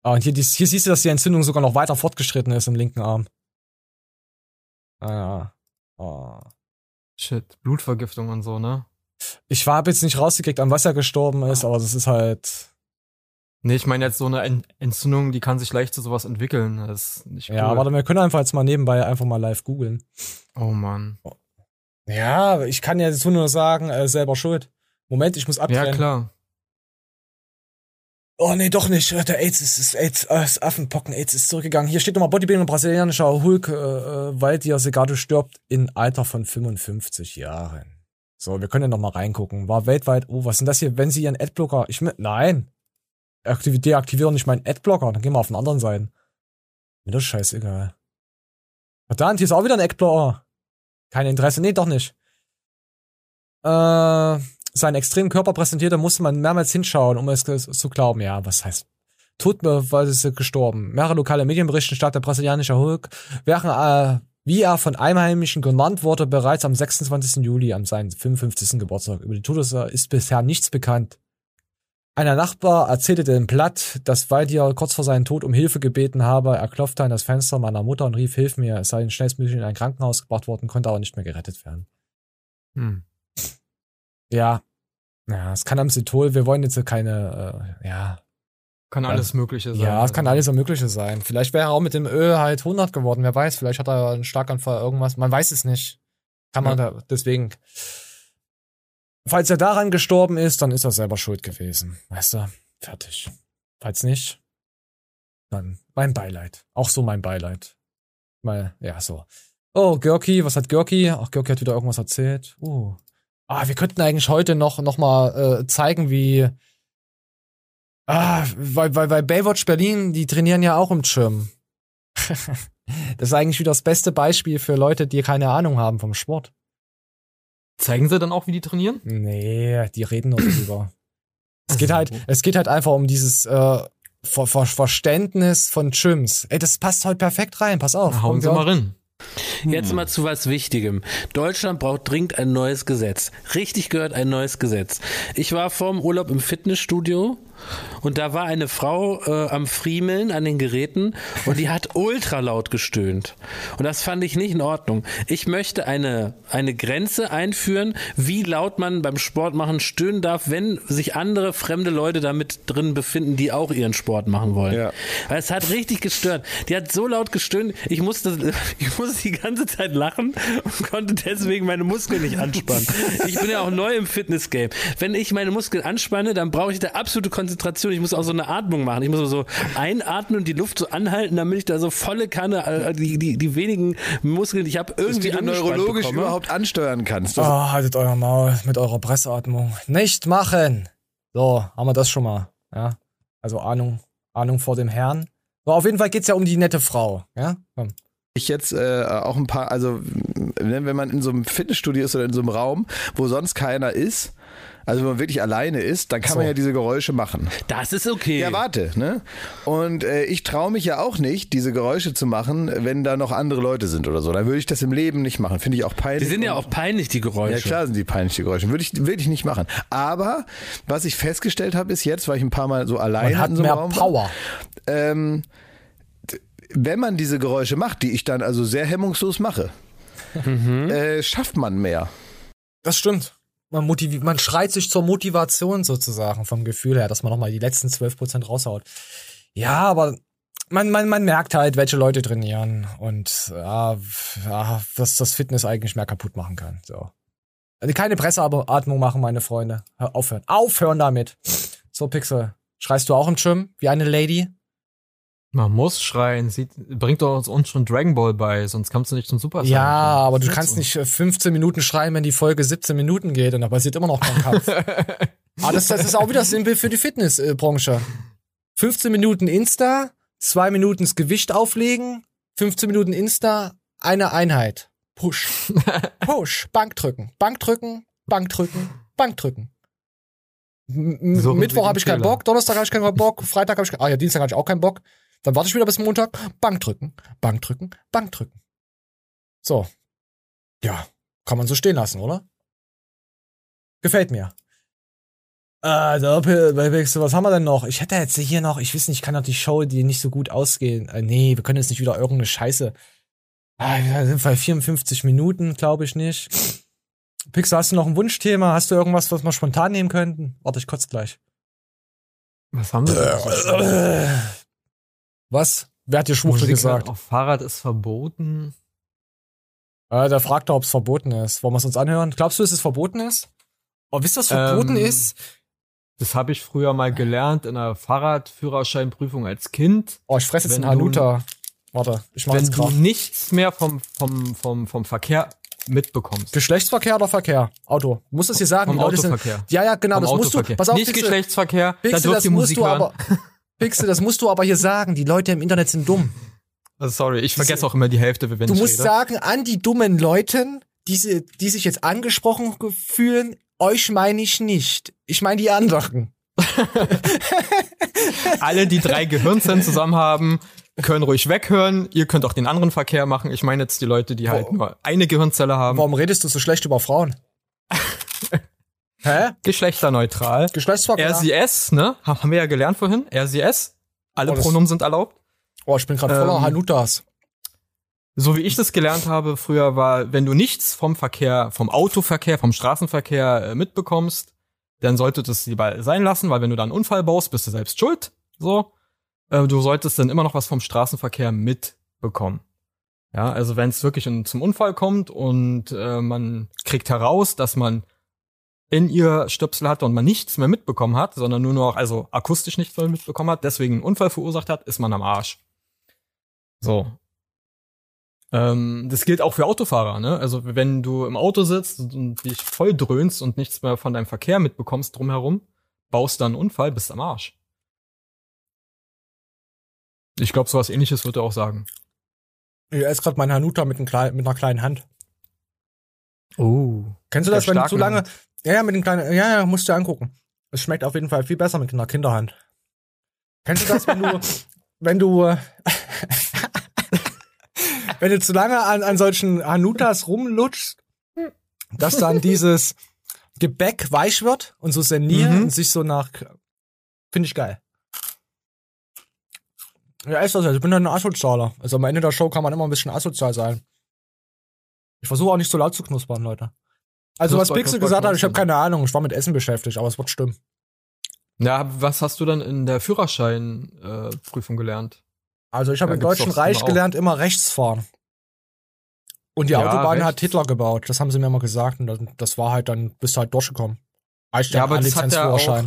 Ah, und hier, hier siehst du, dass die Entzündung sogar noch weiter fortgeschritten ist im linken Arm. Ah ja. Oh. Shit, Blutvergiftung und so, ne? Ich habe jetzt nicht rausgekriegt, an was er gestorben ist, aber das ist halt. Nee, ich meine jetzt so eine En- Entzündung, die kann sich leicht zu sowas entwickeln. Das ist nicht cool. Ja, warte, wir können einfach jetzt mal nebenbei einfach mal live googeln. Oh Mann. Ja, ich kann ja jetzt nur sagen, äh, selber schuld. Moment, ich muss abtrennen. Ja, klar. Oh nee, doch nicht. Äh, Der AIDS ist, ist AIDS, äh, das Affenpocken AIDS ist zurückgegangen. Hier steht nochmal Bodybuilding brasilianischer Hulk, äh, äh, Valdir Segato stirbt in Alter von 55 Jahren. So, wir können ja noch mal reingucken. War weltweit, oh, was sind das hier? Wenn Sie Ihren Adblocker, ich mit, nein. Aktiv deaktivieren nicht meinen Adblocker, dann gehen wir auf den anderen Seiten. Mir das scheißegal. Verdammt, hier ist auch wieder ein Adblocker. Kein Interesse, nee, doch nicht. Äh, seinen extremen Körper präsentierte, musste man mehrmals hinschauen, um es zu glauben. Ja, was heißt? Sie gestorben. Mehrere lokale Medien berichten, statt der brasilianische Hulk, während, äh, wie er von Einheimischen genannt wurde, bereits am 26. Juli an seinem 55. Geburtstag. Über die Todesursache ist bisher nichts bekannt. Einer Nachbar erzählte dem Blatt, dass Valdir kurz vor seinem Tod um Hilfe gebeten habe. Er klopfte an das Fenster meiner Mutter und rief, hilf mir. Es sei schnellstmöglich in ein Krankenhaus gebracht worden, konnte aber nicht mehr gerettet werden. Hm. Ja. Ja, es kann am Sytol, wir wollen jetzt keine, äh, ja. Kann Ja. alles Mögliche sein. Ja, es kann alles Mögliche sein. Vielleicht wäre er auch mit dem Öl halt 100 geworden, wer weiß. Vielleicht hat er einen Schlaganfall, irgendwas. Man weiß es nicht. Kann man Ja. da, deswegen. Falls er daran gestorben ist, dann ist er selber schuld gewesen. Weißt du? Fertig. Falls nicht, Dann mein Beileid. Auch so mein Beileid. Mal, ja, so. Oh, Görki, was hat Görki? Ach, Görki hat wieder irgendwas erzählt. Uh. Ah, wir könnten eigentlich heute noch, noch mal äh, zeigen, wie Ah, weil, weil, weil Baywatch Berlin, die trainieren ja auch im Gym. das ist eigentlich wieder das beste Beispiel für Leute, die keine Ahnung haben vom Sport. Zeigen sie dann auch, wie die trainieren? Nee, die reden nur darüber. es geht halt, es geht halt einfach um dieses äh, Ver Ver Verständnis von Gyms. Ey, das passt heute perfekt rein, pass auf. Hauen Sie mal rein. Jetzt mal zu was Wichtigem. Deutschland braucht dringend ein neues Gesetz. Richtig gehört ein neues Gesetz. Ich war vorm Urlaub im Fitnessstudio und da war eine Frau äh, am Friemeln an den Geräten und die hat ultra laut gestöhnt. Und das fand ich nicht in Ordnung. Ich möchte eine, eine Grenze einführen, wie laut man beim Sport machen stöhnen darf, wenn sich andere fremde Leute damit drin befinden, die auch ihren Sport machen wollen. Ja. Weil es hat richtig gestört. Die hat so laut gestöhnt, ich musste, ich musste die ganze Zeit lachen und konnte deswegen meine Muskeln nicht anspannen. Ich bin ja auch neu im Fitnessgame. Wenn ich meine Muskeln anspanne, dann brauche ich da absolute Konzentration. Ich muss auch so eine Atmung machen. Ich muss so einatmen und die Luft so anhalten, damit ich da so volle Kanne, äh, die, die, die wenigen Muskeln, die ich habe, irgendwie Dass du neurologisch bekomme. überhaupt ansteuern kannst. Oh, haltet euer Maul mit eurer Presseatmung. Nicht machen! So, haben wir das schon mal. Ja. Also Ahnung, Ahnung vor dem Herrn. So, auf jeden Fall geht's ja um die nette Frau. Ja? Komm. ich jetzt äh, auch ein paar, also wenn wenn man in so einem Fitnessstudio ist oder in so einem Raum, wo sonst keiner ist, also wenn man wirklich alleine ist, dann kann So. man ja diese Geräusche machen. Das ist okay. Ja, warte, ne? Und äh, ich traue mich ja auch nicht, diese Geräusche zu machen, wenn da noch andere Leute sind oder so. Dann würde ich das im Leben nicht machen. Finde ich auch peinlich. Die sind ja auch peinlich, die Geräusche. Ja, klar sind die peinlich, die Geräusche. Würde ich, würde ich nicht machen. Aber was ich festgestellt habe, ist jetzt, weil ich ein paar Mal so alleine Man hat in so einem mehr Raum Power. War, ähm, wenn man diese Geräusche macht, die ich dann also sehr hemmungslos mache, Mhm. äh, schafft man mehr. Das stimmt. Man, motivi man schreit sich zur Motivation sozusagen vom Gefühl her, dass man nochmal die letzten 12% raushaut. Ja, aber man, man, man merkt halt, welche Leute trainieren und ja, ja, dass das Fitness eigentlich mehr kaputt machen kann. So. Also keine Presseatmung machen, meine Freunde. Hör aufhören. Aufhören damit. So, Pixel. Schreist du auch im Gym wie eine Lady? Man muss schreien. Sieht, bringt doch uns schon Dragon Ball bei, sonst kannst du nicht zum Super Saiyan. Ja, aber du kannst nicht äh, 15 Minuten schreien, wenn die Folge 17 Minuten geht und da passiert immer noch kein Kampf. ah, das, das ist auch wieder simpel für die Fitnessbranche. 15 Minuten Insta, 2 Minuten das Gewicht auflegen, 15 Minuten Insta, eine Einheit. Push. Push. Bankdrücken. Bankdrücken, Bankdrücken, Bankdrücken. M- m- Suchen Sie Mittwoch den habe ich keinen. Bock, Donnerstag habe ich keinen Bock, Freitag habe ich keinen, ah ja, Dienstag habe ich auch keinen Bock. Dann warte ich wieder bis Montag. Bankdrücken, Bankdrücken, Bankdrücken. So. Ja, kann man so stehen lassen, oder? Gefällt mir. Also, Pixel, was haben wir denn noch? Ich hätte jetzt hier noch, ich weiß nicht, ich kann doch die Show, die nicht so gut ausgehen. Äh, nee, wir können jetzt nicht wieder irgendeine Scheiße. Ah, wir sind bei 54 Minuten, glaube ich nicht. Pixel, hast du noch ein Wunschthema? Hast du irgendwas, was wir spontan nehmen könnten? Warte, ich kotze gleich. Was haben wir denn? Was? Wer hat dir Schwuchtel gesagt? Auf Fahrrad ist verboten. Äh, der fragt doch, ob es verboten ist. Wollen wir es uns anhören? Glaubst du, dass es verboten ist? Oh, wisst ihr, was verboten Ähm, ist? Das habe ich früher mal gelernt in einer Fahrradführerscheinprüfung als Kind. Oh, ich fresse jetzt Wenn einen du- Hanuta. Warte, ich mach Wenn jetzt du grad. nichts mehr vom, vom, vom, vom Verkehr mitbekommst. Geschlechtsverkehr oder Verkehr? Auto. Du musst es hier sagen. Vom die Autoverkehr. Sind, ja, ja, genau. Vom das musst du. Pass auf, Nicht Pixel. Geschlechtsverkehr, da Pixel, dürft das musst Musik du hören. aber. Pixel, das musst du aber hier sagen. Die Leute im Internet sind dumm. Also sorry, ich vergesse auch immer die Hälfte, wenn Du ich musst rede. sagen, an die dummen Leuten, diese, die sich jetzt angesprochen ge- fühlen, euch meine ich nicht. Ich meine die anderen. Alle, die drei Gehirnzellen zusammen haben, können ruhig weghören. Ihr könnt auch den anderen Verkehr machen. Ich meine jetzt die Leute, die halt nur eine Gehirnzelle haben. Warum redest du so schlecht über Frauen? Hä? Geschlechterneutral. Geschlechtsverkehr. RCS, ne? Ha- Haben wir ja gelernt vorhin. RCS. Alle Oh, Pronomen sind erlaubt. Oh, ich bin gerade voller Ähm, Hanutas. So wie ich das gelernt habe früher war, wenn du nichts vom Verkehr, vom Autoverkehr, vom Straßenverkehr äh, mitbekommst, dann solltest du es lieber sein lassen, weil wenn du da einen Unfall baust, bist du selbst schuld. So. Äh, du solltest dann immer noch was vom Straßenverkehr mitbekommen. Ja, also wenn es wirklich in, zum Unfall kommt und äh, man kriegt heraus, dass man in ihr Stöpsel hatte und man nichts mehr mitbekommen hat, sondern nur noch, also akustisch nichts mehr mitbekommen hat, deswegen einen Unfall verursacht hat, ist man am Arsch. So. Ähm, das gilt auch für Autofahrer, ne? Also wenn du im Auto sitzt und dich voll dröhnst und nichts mehr von deinem Verkehr mitbekommst drumherum, baust dann einen Unfall, bist am Arsch. Ich glaube, sowas ähnliches wird er auch sagen. Ich esse gerade meinen Hanuta mit, einem kleinen, mit einer kleinen Hand. Oh. Kennst du das, wenn du zu lange. Ja, ja, mit den kleinen. Ja, ja, musst du angucken. Es schmeckt auf jeden Fall viel besser mit einer Kinderhand. Kennst du das, wenn du. wenn du. wenn du zu lange an, an solchen Hanutas rumlutschst, dass dann dieses Gebäck weich wird und so seniert Mhm. und sich so nach. Finde ich geil. Ja, ist das ja. Ich bin dann ein Asozialer. Also am Ende der Show kann man immer ein bisschen asozial sein. Ich versuche auch nicht so laut zu knuspern, Leute. Also was Pixel gesagt hat, ich habe keine Ahnung. Ich war mit Essen beschäftigt, aber es wird stimmen. Ja, was hast du dann in der Führerscheinprüfung äh, gelernt? Also ich habe im Deutschen Reich gelernt, immer rechts fahren. Und die Ja, Autobahn hat rechts. Hitler gebaut. Das haben sie mir immer gesagt. Und das, war halt dann, bist du halt durchgekommen. Reicht Ja, aber das hat ja auch,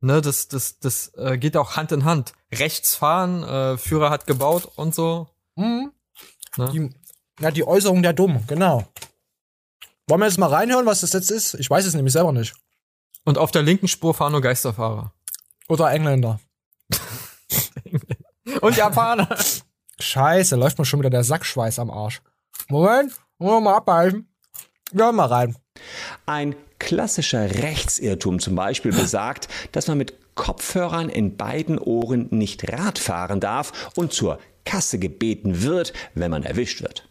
ne, das, das, das äh, geht auch Hand in Hand. Rechts fahren, äh, Führer hat gebaut und so. Mhm. Ne? Die, ja, die Äußerung der Dumm, genau. Wollen wir jetzt mal reinhören, was das jetzt ist? Ich weiß es nämlich selber nicht. Und auf der linken Spur fahren nur Geisterfahrer. Oder Engländer. Und Japaner. Scheiße, läuft mir schon wieder der Sackschweiß am Arsch. Moment, wollen wir mal abhalten. Wir hören mal rein. Ein klassischer Rechtsirrtum zum Beispiel besagt, dass man mit Kopfhörern in beiden Ohren nicht Rad fahren darf und zur Kasse gebeten wird, wenn man erwischt wird.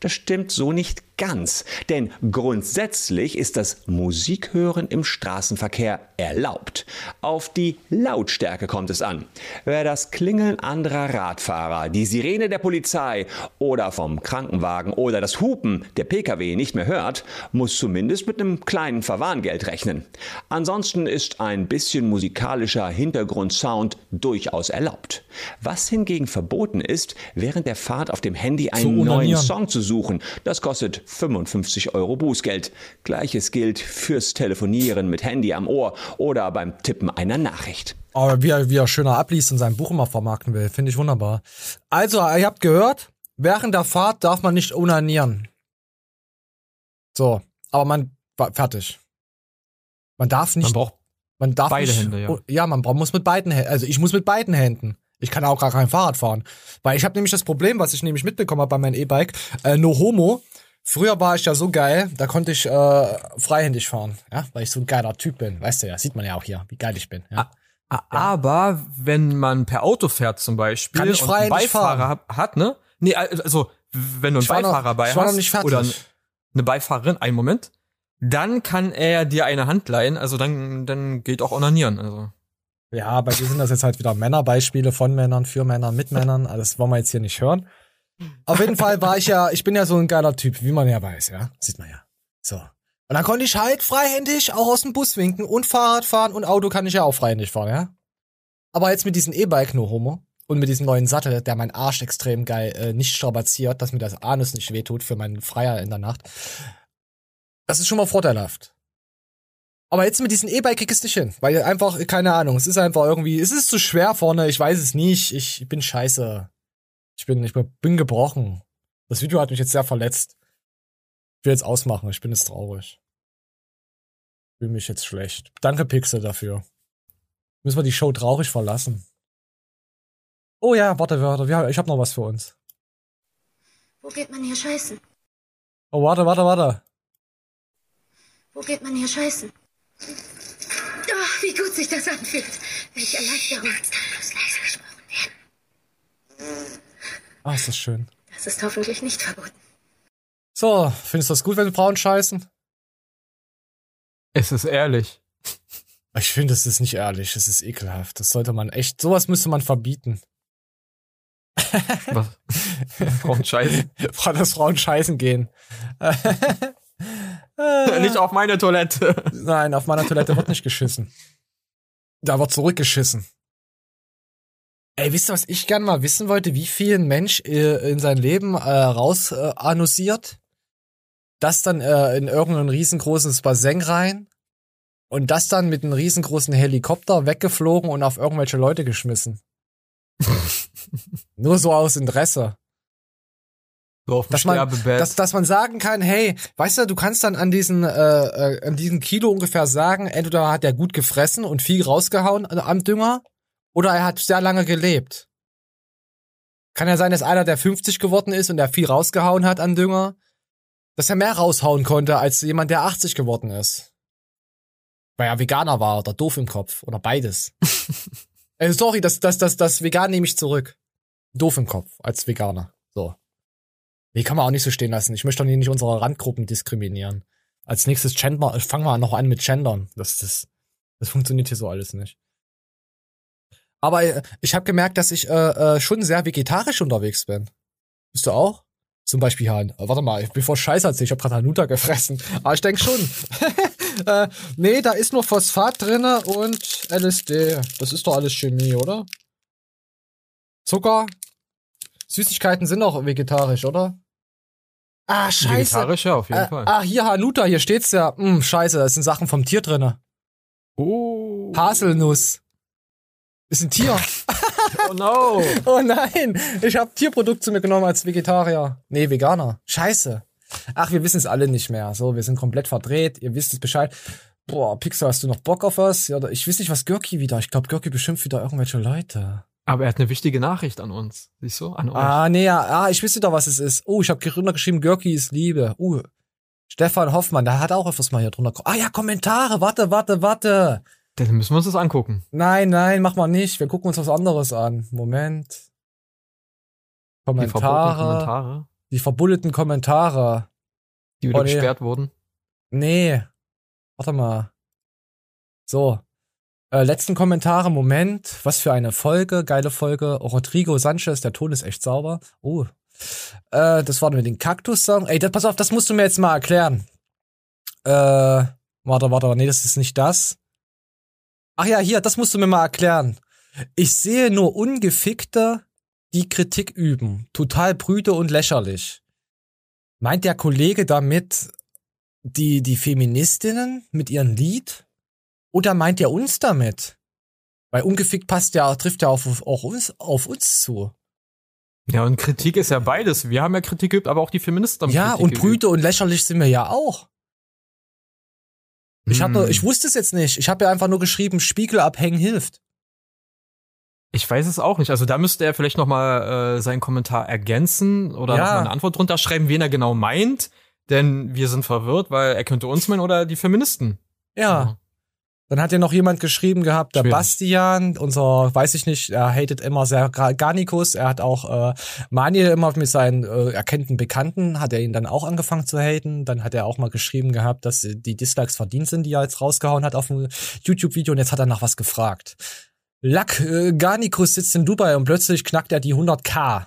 Das stimmt so nicht ganz, denn grundsätzlich ist das Musikhören im Straßenverkehr erlaubt. Auf die Lautstärke kommt es an. Wer das Klingeln anderer Radfahrer, die Sirene der Polizei oder vom Krankenwagen oder das Hupen der Pkw nicht mehr hört, muss zumindest mit einem kleinen Verwarngeld rechnen. Ansonsten ist ein bisschen musikalischer Hintergrundsound durchaus erlaubt. Was hingegen verboten ist, während der Fahrt auf dem Handy einen neuen. Song zu suchen. Das kostet 55 Euro Bußgeld. Gleiches gilt fürs Telefonieren mit Handy am Ohr oder beim Tippen einer Nachricht. Aber wie er, wie er schöner abliest und sein Buch immer vermarkten will, finde ich wunderbar. Also, ihr habt gehört, während der Fahrt darf man nicht onanieren. So, aber man, fertig. Man darf nicht. Man braucht man darf beide nicht, Hände, ja. oh, ja, man braucht, muss mit beiden Händen, also ich muss mit beiden Händen. Ich kann auch gar kein Fahrrad fahren. Weil ich habe nämlich das Problem, was ich nämlich mitbekommen habe bei meinem E-Bike, äh, no homo. Früher war ich ja so geil, da konnte ich äh, freihändig fahren, ja, weil ich so ein geiler Typ bin. Weißt du ja, sieht man ja auch hier, wie geil ich bin. Ja. A- Aber wenn man per Auto fährt zum Beispiel Kann ich und einen Beifahrer fahren. hat, ne? Nee, also wenn du einen war noch- Beifahrer bei hast oder eine Beifahrerin, einen Moment, dann kann er dir eine Hand leihen, also dann, dann geht auch onanieren. Also. Ja, bei dir sind das jetzt halt wieder Männerbeispiele von Männern, für Männern, mit Männern. Also Das wollen wir jetzt hier nicht hören. Auf jeden Fall war ich ja, ich bin ja so ein geiler Typ, wie man ja weiß, ja. Sieht man ja. So. Und dann konnte ich halt freihändig auch aus dem Bus winken und Fahrrad fahren und Auto kann ich ja auch freihändig fahren, ja. Aber jetzt mit diesem E-Bike nur Homo und mit diesem neuen Sattel, der meinen Arsch extrem geil äh, nicht strapaziert, dass mir das Anus nicht wehtut für meinen Freier in der Nacht. Das ist schon mal vorteilhaft. Aber jetzt mit diesem E-Bike krieg ich es nicht hin, weil einfach, keine Ahnung, es ist einfach irgendwie, es ist zu schwer vorne, ich weiß es nicht, ich bin scheiße. Ich bin, ich bin gebrochen. Das Video hat mich jetzt sehr verletzt. Ich will jetzt ausmachen, ich bin jetzt traurig. Ich fühle mich jetzt schlecht. Danke Pixel dafür. Müssen wir die Show traurig verlassen. Oh ja, warte, warte, ich habe noch was für uns. Wo geht man hier scheißen? Oh, warte, warte, warte. Wo geht man hier scheißen? Oh, wie gut sich das anfühlt. Welche Erleichterung. Jetzt kann bloß leise gesprochen werden. Ah, ist das schön. Das ist hoffentlich nicht verboten. So, findest du das gut, wenn Frauen scheißen? Es ist ehrlich. Ich finde, es ist nicht ehrlich, es ist ekelhaft. Das sollte man echt, sowas müsste man verbieten. Was? Frauen scheißen. Dass Frauen scheißen gehen. Nicht auf meine Toilette. Nein, auf meiner Toilette wird nicht geschissen. Da wird zurückgeschissen. Ey, wisst ihr, was ich gern mal wissen wollte? Wie viel ein Mensch äh, in sein Leben äh, raus äh, annussiert? Das dann äh, in irgendein riesengroßes Bassin rein? Und das dann mit einem riesengroßen Helikopter weggeflogen und auf irgendwelche Leute geschmissen. Nur so aus Interesse. So auf dem Dass man, dass, dass man sagen kann, hey, weißt du, du kannst dann an diesen, äh, äh, an diesen Kilo ungefähr sagen, entweder hat er gut gefressen und viel rausgehauen am Dünger, oder er hat sehr lange gelebt. Kann ja sein, dass einer, der 50 geworden ist und der viel rausgehauen hat an Dünger, dass er mehr raushauen konnte als jemand, der 80 geworden ist. Weil er Veganer war oder doof im Kopf oder beides. äh, sorry, das, das, das, das Vegan nehme ich zurück. Doof im Kopf als Veganer. Nee, kann man auch nicht so stehen lassen. Ich möchte doch nicht unsere Randgruppen diskriminieren. Als nächstes Gender, fangen wir noch an mit Gendern. Das, das, das funktioniert hier so alles nicht. Aber äh, ich habe gemerkt, dass ich äh, äh, schon sehr vegetarisch unterwegs bin. Bist du auch? Zum Beispiel Han. Äh, warte mal, bevor ich Scheiß erzähle, ich habe gerade Hanuta gefressen. Aber ich denke schon. äh, nee, da ist nur Phosphat drinne und LSD. Das ist doch alles Chemie, oder? Zucker? Süßigkeiten sind auch vegetarisch, oder? Ah, scheiße. Vegetarisch, ja, auf jeden äh, Fall. Ah, hier Hanuta, hier steht's ja. Hm, scheiße, das sind Sachen vom Tier drinne. Oh. Haselnuss. Ist ein Tier. oh no. Oh nein, ich habe Tierprodukt zu mir genommen als Vegetarier. Nee, Veganer. Scheiße. Ach, wir wissen es alle nicht mehr. So, wir sind komplett verdreht. Ihr wisst es Bescheid. Boah, Pixar, hast du noch Bock auf was? Ja, ich weiß nicht, was Görki wieder. Ich glaube, Görki beschimpft wieder irgendwelche Leute. Aber er hat eine wichtige Nachricht an uns. Siehst du? An euch. Ah, nee, ja, ah, ich wüsste doch, was es ist. Oh, ich habe drunter geschrieben, Görki ist Liebe. Uh, Stefan Hoffmann, der hat auch etwas mal hier drunter. Ah ja, Kommentare, warte, warte, warte. Dann müssen wir uns das angucken. Nein, nein, mach mal nicht. Wir gucken uns was anderes an. Moment. Kommentare. Die verbotenen Kommentare. Die verbulleten Kommentare. Die wieder Oh, nee. gesperrt wurden. Nee. Warte mal. So. Äh, letzten Kommentare, Moment. Was für eine Folge, geile Folge. Rodrigo Sanchez, der Ton ist echt sauber. Oh. Äh, das war mit den Kaktus-Song. Ey, das, pass auf, das musst du mir jetzt mal erklären. Äh, warte, warte, nee, das ist nicht das. Ach ja, hier, das musst du mir mal erklären. Ich sehe nur Ungefickte, die Kritik üben. Total brüde und lächerlich. Meint der Kollege damit die, die Feministinnen mit ihrem Lied? Oder meint er uns damit? Weil ungefickt passt ja, trifft ja auf, auch uns, auf uns zu. Ja, und Kritik ist ja beides. Wir haben ja Kritik geübt, aber auch die Feministen haben Ja, Kritik und geübt. brüde und lächerlich sind wir ja auch. Ich, hab, Hm. ich wusste es jetzt nicht. Ich habe ja einfach nur geschrieben, Spiegel abhängen hilft. Ich weiß es auch nicht. Also da müsste er vielleicht noch mal äh, seinen Kommentar ergänzen oder Ja. noch mal eine Antwort drunter schreiben, wen er genau meint. Denn wir sind verwirrt, weil er könnte uns meinen oder die Feministen. Ja. Dann hat ja noch jemand geschrieben gehabt, der Schwierig. Bastian, unser, weiß ich nicht, er hatet immer sehr Garnikus. Er hat auch äh, Manuel immer mit seinen äh, erkannten Bekannten, hat er ihn dann auch angefangen zu haten. Dann hat er auch mal geschrieben gehabt, dass die Dislikes verdient sind, die er jetzt rausgehauen hat auf dem YouTube-Video. Und jetzt hat er nach was gefragt. Lack, äh, Garnikus sitzt in Dubai und plötzlich knackt er die 100k.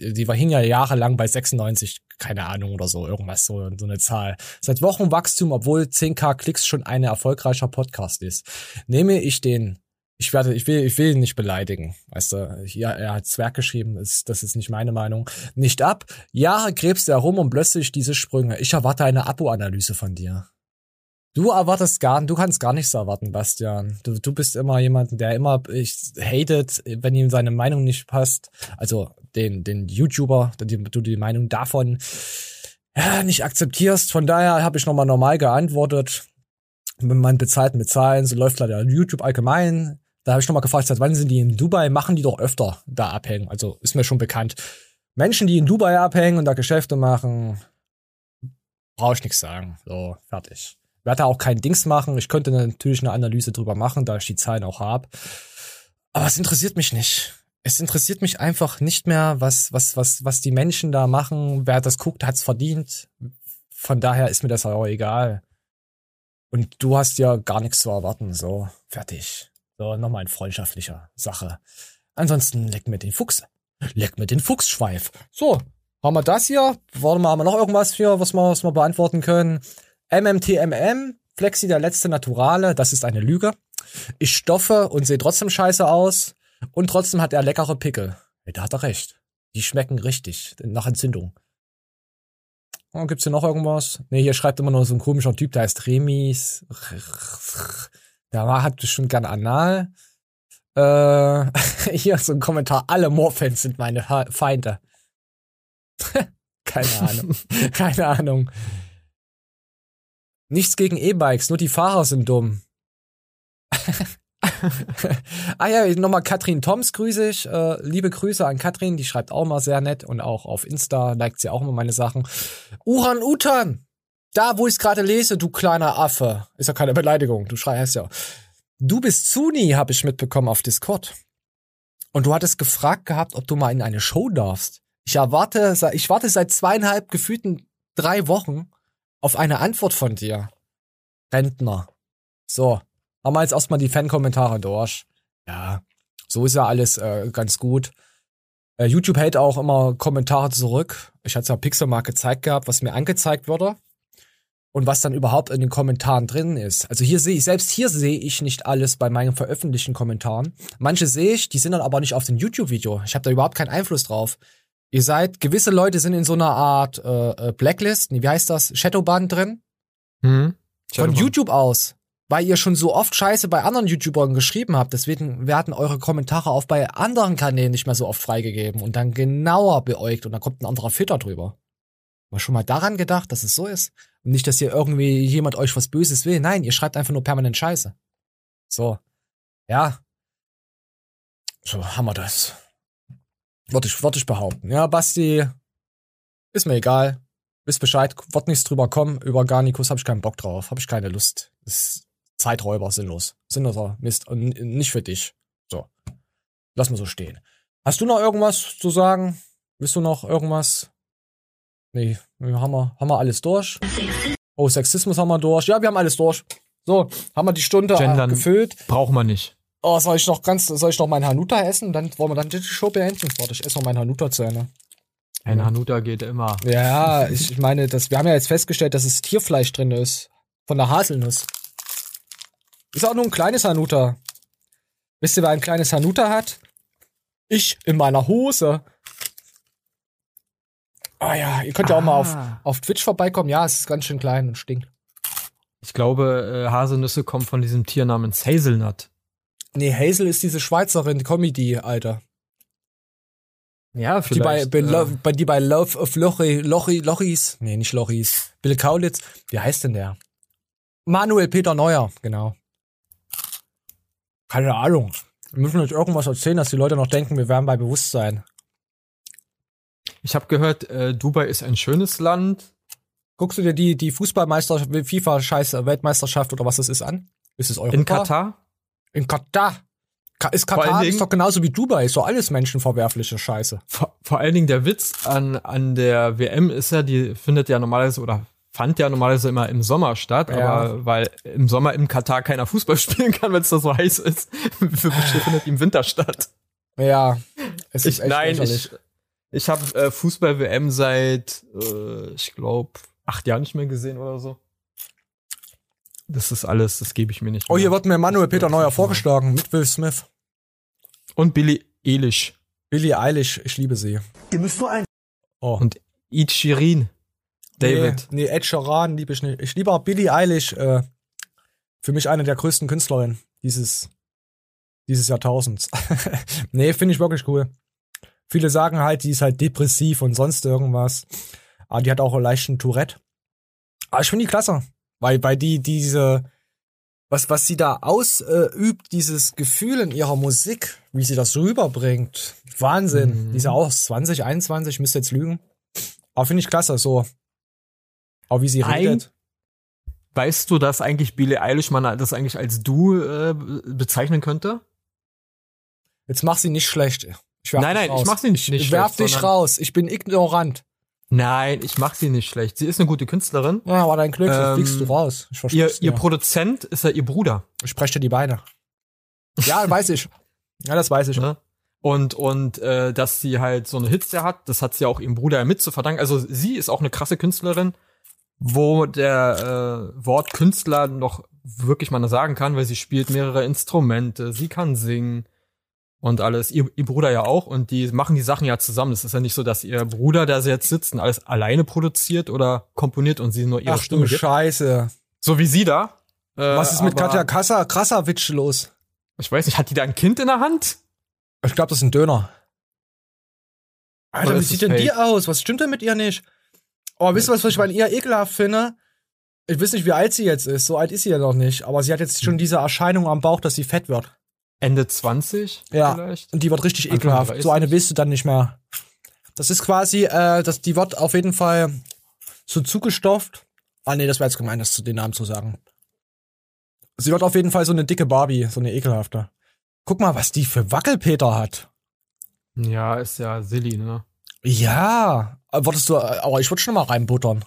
Die war hing ja jahrelang bei 96, keine Ahnung oder so, irgendwas, so, so eine Zahl. Seit Wochen Wachstum, obwohl 10k Klicks schon ein erfolgreicher Podcast ist. Nehme ich den, ich werde, ich will, ich will ihn nicht beleidigen, weißt du, hier, er hat Zwerg geschrieben, ist, das ist nicht meine Meinung, nicht ab. Jahre gräbst du herum und plötzlich diese Sprünge. Ich erwarte eine Abo-Analyse von dir. Du erwartest gar, du kannst gar nichts erwarten, Bastian. Du, du bist immer jemand, der immer ich, hatet, wenn ihm seine Meinung nicht passt. Also den, den YouTuber, die, du die Meinung davon ja, nicht akzeptierst. Von daher habe ich nochmal normal geantwortet. Wenn man bezahlt mit Zahlen, so läuft leider YouTube allgemein. Da habe ich nochmal gefragt, seit wann sind die in Dubai? Machen die doch öfter da abhängen. Also ist mir schon bekannt. Menschen, die in Dubai abhängen und da Geschäfte machen, brauche ich nichts sagen. So, fertig. Werde da auch kein Dings machen. Ich könnte natürlich eine Analyse drüber machen, da ich die Zahlen auch habe. Aber es interessiert mich nicht. Es interessiert mich einfach nicht mehr, was, was, was, was die Menschen da machen. Wer das guckt, hat's verdient. Von daher ist mir das auch egal. Und du hast ja gar nichts zu erwarten. So, fertig. So, nochmal in freundschaftlicher Sache. Ansonsten leck mir den Fuchs. Leck mir den Fuchsschweif. So, haben wir das hier? Warte mal, haben wir noch irgendwas hier, was wir, was wir beantworten können? MMTMM, Flexi der letzte Naturale, das ist eine Lüge. Ich stoffe und sehe trotzdem scheiße aus. Und trotzdem hat er leckere Pickel. Ey, da hat er recht. Die schmecken richtig nach Entzündung. Oh, gibt's hier noch irgendwas? Nee, hier schreibt immer noch so ein komischer Typ, der heißt Remis. Der hat bestimmt gern Anal. Äh, hier so ein Kommentar. Alle Moorfans sind meine Feinde. Keine Ahnung. Keine Ahnung. Nichts gegen E-Bikes, nur die Fahrer sind dumm. Ah ja, nochmal Katrin Toms grüße ich. Äh, liebe Grüße an Katrin, die schreibt auch mal sehr nett und auch auf Insta liked sie auch immer meine Sachen. Uran Utan, da wo ich es gerade lese, du kleiner Affe. Ist ja keine Beleidigung, du schreist ja. Du bist Zuni, habe ich mitbekommen auf Discord. Und du hattest gefragt gehabt, ob du mal in eine Show darfst. Ich erwarte, ich warte seit zweieinhalb gefühlten drei Wochen auf eine Antwort von dir. Rentner. So, haben wir jetzt erstmal die Fan-Kommentare durch. Ja, so ist ja alles äh, ganz gut. Äh, YouTube hält auch immer Kommentare zurück. Ich hatte ja Pixel mal gezeigt gehabt, was mir angezeigt wurde und was dann überhaupt in den Kommentaren drin ist. Also hier sehe ich, selbst hier sehe ich nicht alles bei meinen veröffentlichten Kommentaren. Manche sehe ich, die sind dann aber nicht auf dem YouTube-Video. Ich habe da überhaupt keinen Einfluss drauf. Ihr seid, gewisse Leute sind in so einer Art äh, äh, Blacklist, nee, wie heißt das, Shadowban drin. Hm? Von YouTube aus. Weil ihr schon so oft Scheiße bei anderen YouTubern geschrieben habt, deswegen werden eure Kommentare auch bei anderen Kanälen nicht mehr so oft freigegeben und dann genauer beäugt und dann kommt ein anderer Filter drüber. Mal schon mal daran gedacht, dass es so ist. Und nicht, dass hier irgendwie jemand euch was Böses will. Nein, ihr schreibt einfach nur permanent Scheiße. So. Ja. So, haben wir das. Würde ich, würde ich behaupten. Ja, Basti, ist mir egal. Wisst Bescheid, wird nichts drüber kommen. Über Garnikus habe ich keinen Bock drauf. Habe ich keine Lust. Ist Zeiträuber, sinnlos. Sinnloser Mist. Nicht für dich. So. Lass mal so stehen. Hast du noch irgendwas zu sagen? Willst du noch irgendwas? Nee, wir haben wir, haben wir alles durch. Oh, Sexismus haben wir durch. Ja, wir haben alles durch. So, haben wir die Stunde äh, Gendern gefüllt. braucht man nicht. Oh, soll ich noch ganz, soll ich noch meinen Hanuta essen? Dann wollen wir dann die Show beenden. Warte, ich esse noch meinen Hanuta zu Ende. Ein Hanuta geht immer. Ja, ich, ich meine, das, wir haben ja jetzt festgestellt, dass es Tierfleisch drin ist. Von der Haselnuss. Ist auch nur ein kleines Hanuta. Wisst ihr, wer ein kleines Hanuta hat? Ich in meiner Hose. Ah ja, ihr könnt ja auch mal auf, Ah. auf Twitch vorbeikommen. Ja, es ist ganz schön klein und stinkt. Ich glaube, äh, Haselnüsse kommen von diesem Tier namens Hazelnut. Nee, Hazel ist diese Schweizerin, die Comedy, Alter. Ja, Die bei, vielleicht. bei, äh, Love, bei, die bei Love of Lochi, Lochi, Lochis, nee, nicht Lochis, Bill Kaulitz, wie heißt denn der? Manuel Peter Neuer, genau. Keine Ahnung. Wir müssen euch irgendwas erzählen, dass die Leute noch denken, wir wären bei Bewusstsein. ich habe gehört, äh, Dubai ist ein schönes Land. Guckst du dir die, die Fußballmeisterschaft, FIFA-Scheiße, Weltmeisterschaft oder was das ist an? Ist es Europa? In Katar? In Katar. Ka ist Katar ist doch genauso wie Dubai, ist doch alles menschenverwerfliche Scheiße. Vor, vor allen Dingen der Witz an, an der WM ist ja, die findet ja normalerweise oder fand ja normalerweise immer im Sommer statt, Ja. aber weil im Sommer im Katar keiner Fußball spielen kann, wenn es da so heiß ist, für findet die im Winter statt. Ja, es ist Ich, echt nein, lächerlich. ich, ich habe äh, Fußball-WM seit, äh, ich glaube, acht Jahren nicht mehr gesehen oder so. Das ist alles, das gebe ich mir nicht. Oh, mehr. hier wird mir Manuel Peter Neuer vorgeschlagen mit Will Smith. Und Billy Eilish. Billie Eilish, ich liebe sie. Ihr müsst nur ein. Oh. Und Sheeran. David. Nee, nee, Ed Sheeran liebe ich nicht. Ich liebe auch Billie Eilish. Äh, für mich eine der größten Künstlerinnen dieses, dieses Jahrtausends. nee, finde ich wirklich cool. Viele sagen halt, die ist halt depressiv und sonst irgendwas. Aber die hat auch einen leichten Tourette. Aber ich finde die klasse. Weil, weil die diese, was, was sie da ausübt, dieses Gefühl in ihrer Musik, wie sie das rüberbringt. Wahnsinn. Mhm. Die ist ja auch 20, 21, müsste jetzt lügen. Aber finde ich klasse, so. Auch wie sie Ein- redet. Weißt du, dass eigentlich Billie Eilish man das eigentlich als du äh, bezeichnen könnte? Jetzt mach sie nicht schlecht. Werf Nein, dich nein, raus. ich mach sie nicht- nicht Ich werf schlecht, dich sondern- raus. Ich bin ignorant. Nein, ich mach sie nicht schlecht. Sie ist eine gute Künstlerin. Ja, aber dein Glück, Ähm, fliegst du raus. Ich Ihr, ihr. Produzent ist ja ihr Bruder. Ich spreche dir die Beine. Ja, weiß ich. Ja, das weiß ich. Ne? Und, und äh, dass sie halt so eine Hitze hat, das hat sie auch ihrem Bruder mit zu verdanken. Also sie ist auch eine krasse Künstlerin, wo der äh, Wort Künstler noch wirklich mal sagen kann, weil sie spielt mehrere Instrumente, sie kann singen. und alles. Ihr, ihr Bruder ja auch und die machen die Sachen ja zusammen. Es ist ja nicht so, dass ihr Bruder, der sie jetzt sitzt und alles alleine produziert oder komponiert und sie nur ihre Ach Stimme du gibt. Scheiße. So wie sie da. Äh, Was ist mit Katja Kassa, Krassawitsch los? Ich weiß nicht, hat die da ein Kind in der Hand? Ich glaube, das ist ein Döner. Alter, wie sieht denn die aus? Was stimmt denn mit ihr nicht? Oh, wisst ihr, was ich bei ihr ekelhaft finde? Ich weiß nicht, wie alt sie jetzt ist. So alt ist sie ja noch nicht. Aber sie hat jetzt schon diese Erscheinung am Bauch, dass sie fett wird. Ende 20 Ja. vielleicht? Und die wird richtig Anfang ekelhaft. 30? So eine willst du dann nicht mehr. Das ist quasi, äh, das, die wird auf jeden Fall so zugestopft. Ah, nee, das wäre jetzt gemein, das zu den Namen zu sagen. Sie wird auf jeden Fall so eine dicke Barbie, so eine ekelhafte. Guck mal, was die für Wackelpeter hat. Ja, ist ja Silly, ne? Ja, äh, würdest du, äh, aber ich würde schon mal reinbuttern.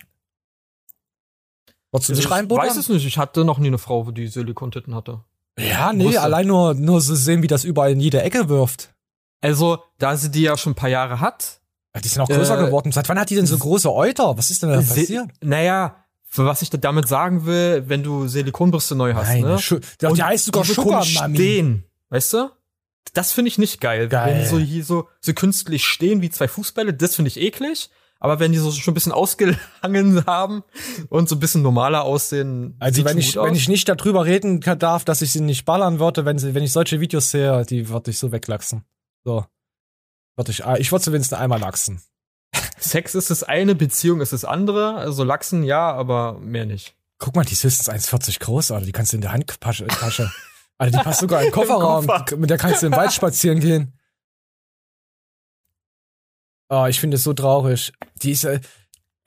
Würdest du nicht ich reinbuttern? weiß es nicht. Ich hatte noch nie eine Frau, die Silikontitten hatte. Ja, nee, Wusste. allein nur, nur so sehen, wie das überall in jede Ecke wirft. Also, da sie die ja schon ein paar Jahre hat. Die sind auch größer Äh, geworden. Seit wann hat die denn so große Euter? Was ist denn da passiert? Naja, für was ich da damit sagen will, wenn du Silikonbrüste neu hast, Nein, ne? Die- die heißt sogar so Sugar Mami. stehen, weißt du? Das finde ich nicht geil. Geil. Wenn die so hier so, so künstlich stehen wie zwei Fußbälle, das finde ich eklig. Aber wenn die so schon ein bisschen ausgehangen haben und so ein bisschen normaler aussehen, Also wenn ich, gut wenn aus. ich nicht darüber reden darf, dass ich sie nicht ballern würde, wenn, sie, wenn ich solche Videos sehe, die würde ich so weglachsen. So. Würde ich, ah, ich würde sie wenigstens einmal lachsen. Sex ist das eine, Beziehung ist das andere. Also Lachsen ja, aber mehr nicht. Guck mal, die ist höchstens 1,40 groß, Alter. Die kannst du in der Handtasche. Alter, die passt sogar in den Kofferraum. Koffer. Mit der kannst du im Wald spazieren gehen. Oh, ich finde es so traurig. Die ist, äh,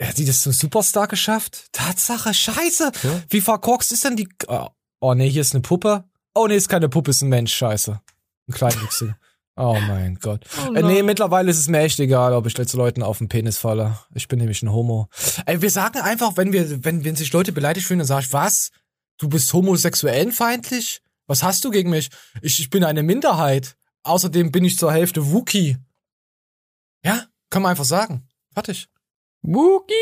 hat die das zum Superstar geschafft? Tatsache, scheiße. Ja. Wie verkorkst ist denn die, oh, oh nee, hier ist eine Puppe. Oh nee, ist keine Puppe, ist ein Mensch, scheiße. Ein Kleinwüchsiger. Oh mein Gott. Oh äh, nee, mittlerweile ist es mir echt egal, ob ich jetzt Leuten auf den Penis falle. Ich bin nämlich ein Homo. Ey, wir sagen einfach, wenn wir, wenn, wenn sich Leute beleidigt fühlen, dann sag ich, was? Du bist homosexuellenfeindlich? Was hast du gegen mich? Ich, ich bin eine Minderheit. Außerdem bin ich zur Hälfte Wookie. Ja, kann man einfach sagen. Fertig. Wookie!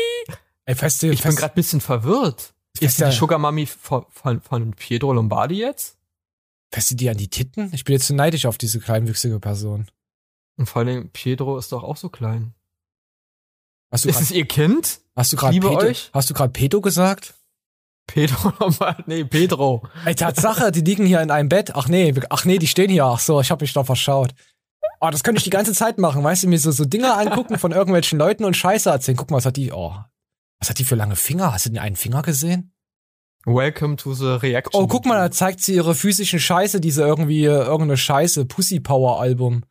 Ey, feste, Ich bin gerade ein bisschen verwirrt. Ist Ist die ja- Sugar Mami von, von, von Pietro Lombardi jetzt? feste die an die Titten? Ich bin jetzt zu neidisch auf diese kleinwüchsige Person. Und vor allem Pietro ist doch auch so klein. Hast du Ist grad- es ihr Kind? Hast du gerade Pedo, euch? hast du gerade Pedo gesagt? Pedro Lombardi? Nee, Pedro. Ey, Tatsache, die liegen hier in einem Bett. Ach nee, ach nee, die stehen hier. Ach so, ich habe mich doch verschaut. Oh, das könnte ich die ganze Zeit machen, weißt du, mir so, so Dinger angucken von irgendwelchen Leuten und Scheiße erzählen. Guck mal, was hat die, oh, was hat die für lange Finger? Hast du den einen Finger gesehen? Welcome to the Reaction. Oh, guck mal, da zeigt sie ihre physischen Scheiße, diese irgendwie, äh, irgendeine Scheiße, Pussy Power Album.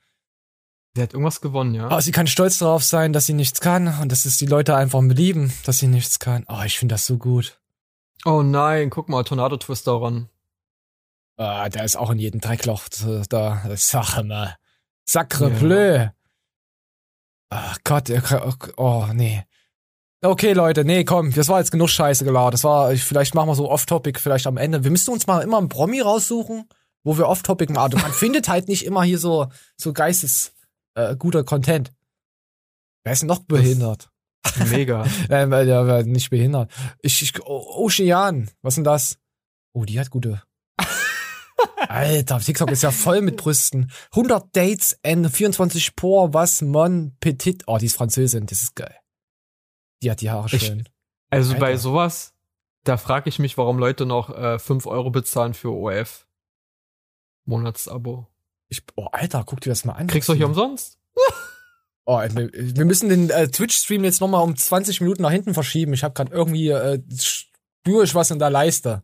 Sie hat irgendwas gewonnen, ja? Oh, sie kann stolz darauf sein, dass sie nichts kann und dass es die Leute einfach lieben, dass sie nichts kann. Oh, ich finde das so gut. Oh nein, guck mal, Tornado Twister ran. Ah, der ist auch in jedem Dreckloch da. Sache mal. Sacre Ja. bleu. Ach Gott, Kra- oh nee. Okay, Leute, nee, komm, das war jetzt genug Scheiße gelauert. Das war, ich, vielleicht machen wir so Off-Topic vielleicht am Ende. Wir müssten uns mal immer einen Promi raussuchen, wo wir Off-Topic machen. Man findet halt nicht immer hier so, so geistes, äh, guter Content. Wer ist denn noch behindert? Mega. ähm, äh, der war nicht behindert. Ich, ich, O- Ocean, was ist denn das? Oh, die hat gute. Alter, TikTok ist ja voll mit Brüsten. 100 Dates and 24 Por, was mon petit. Oh, die ist Französin, das ist geil. Die hat die Haare Ich- schön. Also Alter. bei sowas, da frage ich mich, warum Leute noch äh, 5 Euro bezahlen für OF. Monatsabo. Ich, oh, Alter, guck dir das mal an. Kriegst du hier umsonst? Oh, wir, müssen den äh, Twitch-Stream jetzt nochmal um 20 Minuten nach hinten verschieben. Ich habe gerade irgendwie, äh, spüre ich was in der Leiste.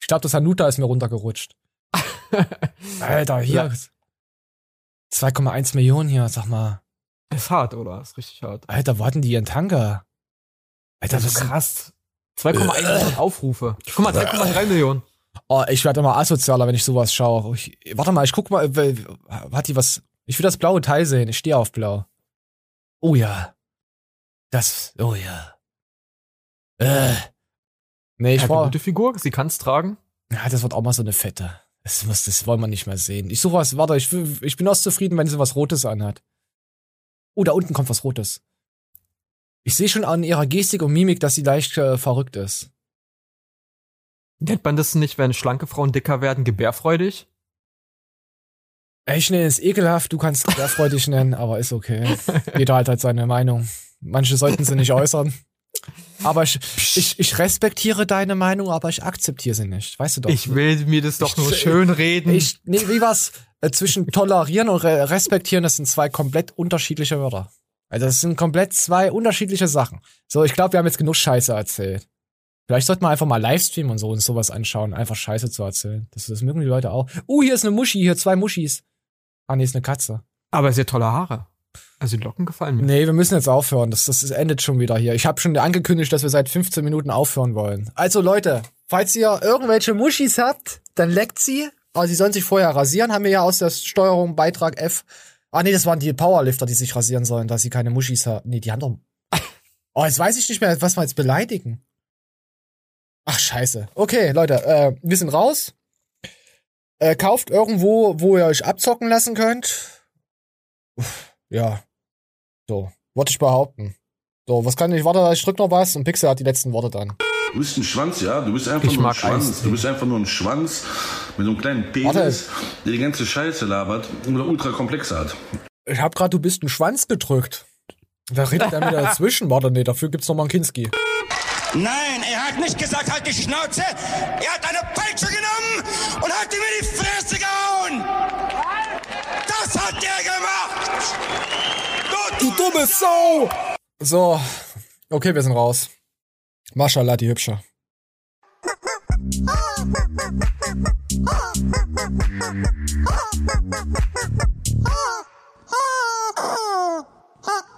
Ich glaube, das Hanuta ist mir runtergerutscht. Alter, hier. Ja. 2,1 Millionen hier, sag mal. Ist hart, oder? Ist richtig hart. Alter, wo hatten die ihren Tanga? Alter, Das ist krass. 2,1 Millionen Aufrufe. Guck mal, 3,3 Millionen. Oh, ich werde immer asozialer, wenn ich sowas schaue. Ich, warte mal, ich guck mal, äh, hat die was? Ich will das blaue Teil sehen. Ich stehe auf blau. Oh ja. Das, oh ja. Äh. Nee, ich Hat war, eine gute Figur, sie kann's tragen. ja, das wird auch mal so eine fette. Das, muss, das wollen wir nicht mehr sehen. Ich suche was, warte, ich, ich bin auch zufrieden, wenn sie was Rotes anhat. Oh, da unten kommt was Rotes. Ich sehe schon an ihrer Gestik und Mimik, dass sie leicht äh, verrückt ist. Nennt man das nicht, wenn schlanke Frauen dicker werden, gebärfreudig? Ich nenne es ekelhaft, du kannst es ehrfreudig nennen, aber ist okay. Jeder hat halt seine Meinung. Manche sollten sie nicht äußern. Aber ich, ich, ich respektiere deine Meinung, aber ich akzeptiere sie nicht. Weißt du doch. Ich will mir das doch nur schön reden. Ich, nee, wie was? Äh, zwischen tolerieren und re respektieren, das sind zwei komplett unterschiedliche Wörter. Also das sind komplett zwei unterschiedliche Sachen. So, ich glaube, wir haben jetzt genug Scheiße erzählt. Vielleicht sollten wir einfach mal Livestream und so und sowas anschauen, einfach Scheiße zu erzählen. Das, das mögen die Leute auch. Uh, hier ist eine Muschi, hier zwei Muschis. Ah, nee, ist eine Katze. Aber sehr tolle Haare. Also die Locken gefallen mir. Nee, wir müssen jetzt aufhören. Das, das endet schon wieder hier. Ich habe schon angekündigt, dass wir seit 15 Minuten aufhören wollen. Also Leute, falls ihr irgendwelche Muschis habt, dann leckt sie. Aber sie sollen sich vorher rasieren, haben wir ja aus der Steuerung Beitrag F. Ah nee, das waren die Powerlifter, die sich rasieren sollen, dass sie keine Muschis haben. Nee, die haben doch. Oh, jetzt weiß ich nicht mehr, was wir jetzt beleidigen. Ach, scheiße. Okay, Leute, äh, wir sind raus. Äh, kauft irgendwo, wo ihr euch abzocken lassen könnt. Uff, ja. So, wollte ich behaupten. So, was kann ich, warte, ich drück noch was und Pixel hat die letzten Worte dann. Du bist ein Schwanz, ja? Du bist einfach Ich nur ein mag Schwanz. Eistee. Du bist einfach nur ein Schwanz mit so einem kleinen Penis, der die ganze Scheiße labert und eine ultra komplexe hat. Ich hab grad, du bist ein Schwanz gedrückt. Da redet er wieder dazwischen. Warte, nee, dafür gibt's noch mal einen Kinski. Nein, er hat nicht gesagt, halt die Schnauze. Er hat eine Peitsche genommen und hat ihm in die Fresse gehauen. Das hat er gemacht. Du, du dumme Sau. So, okay, wir sind raus. Maschallah, die Hübsche.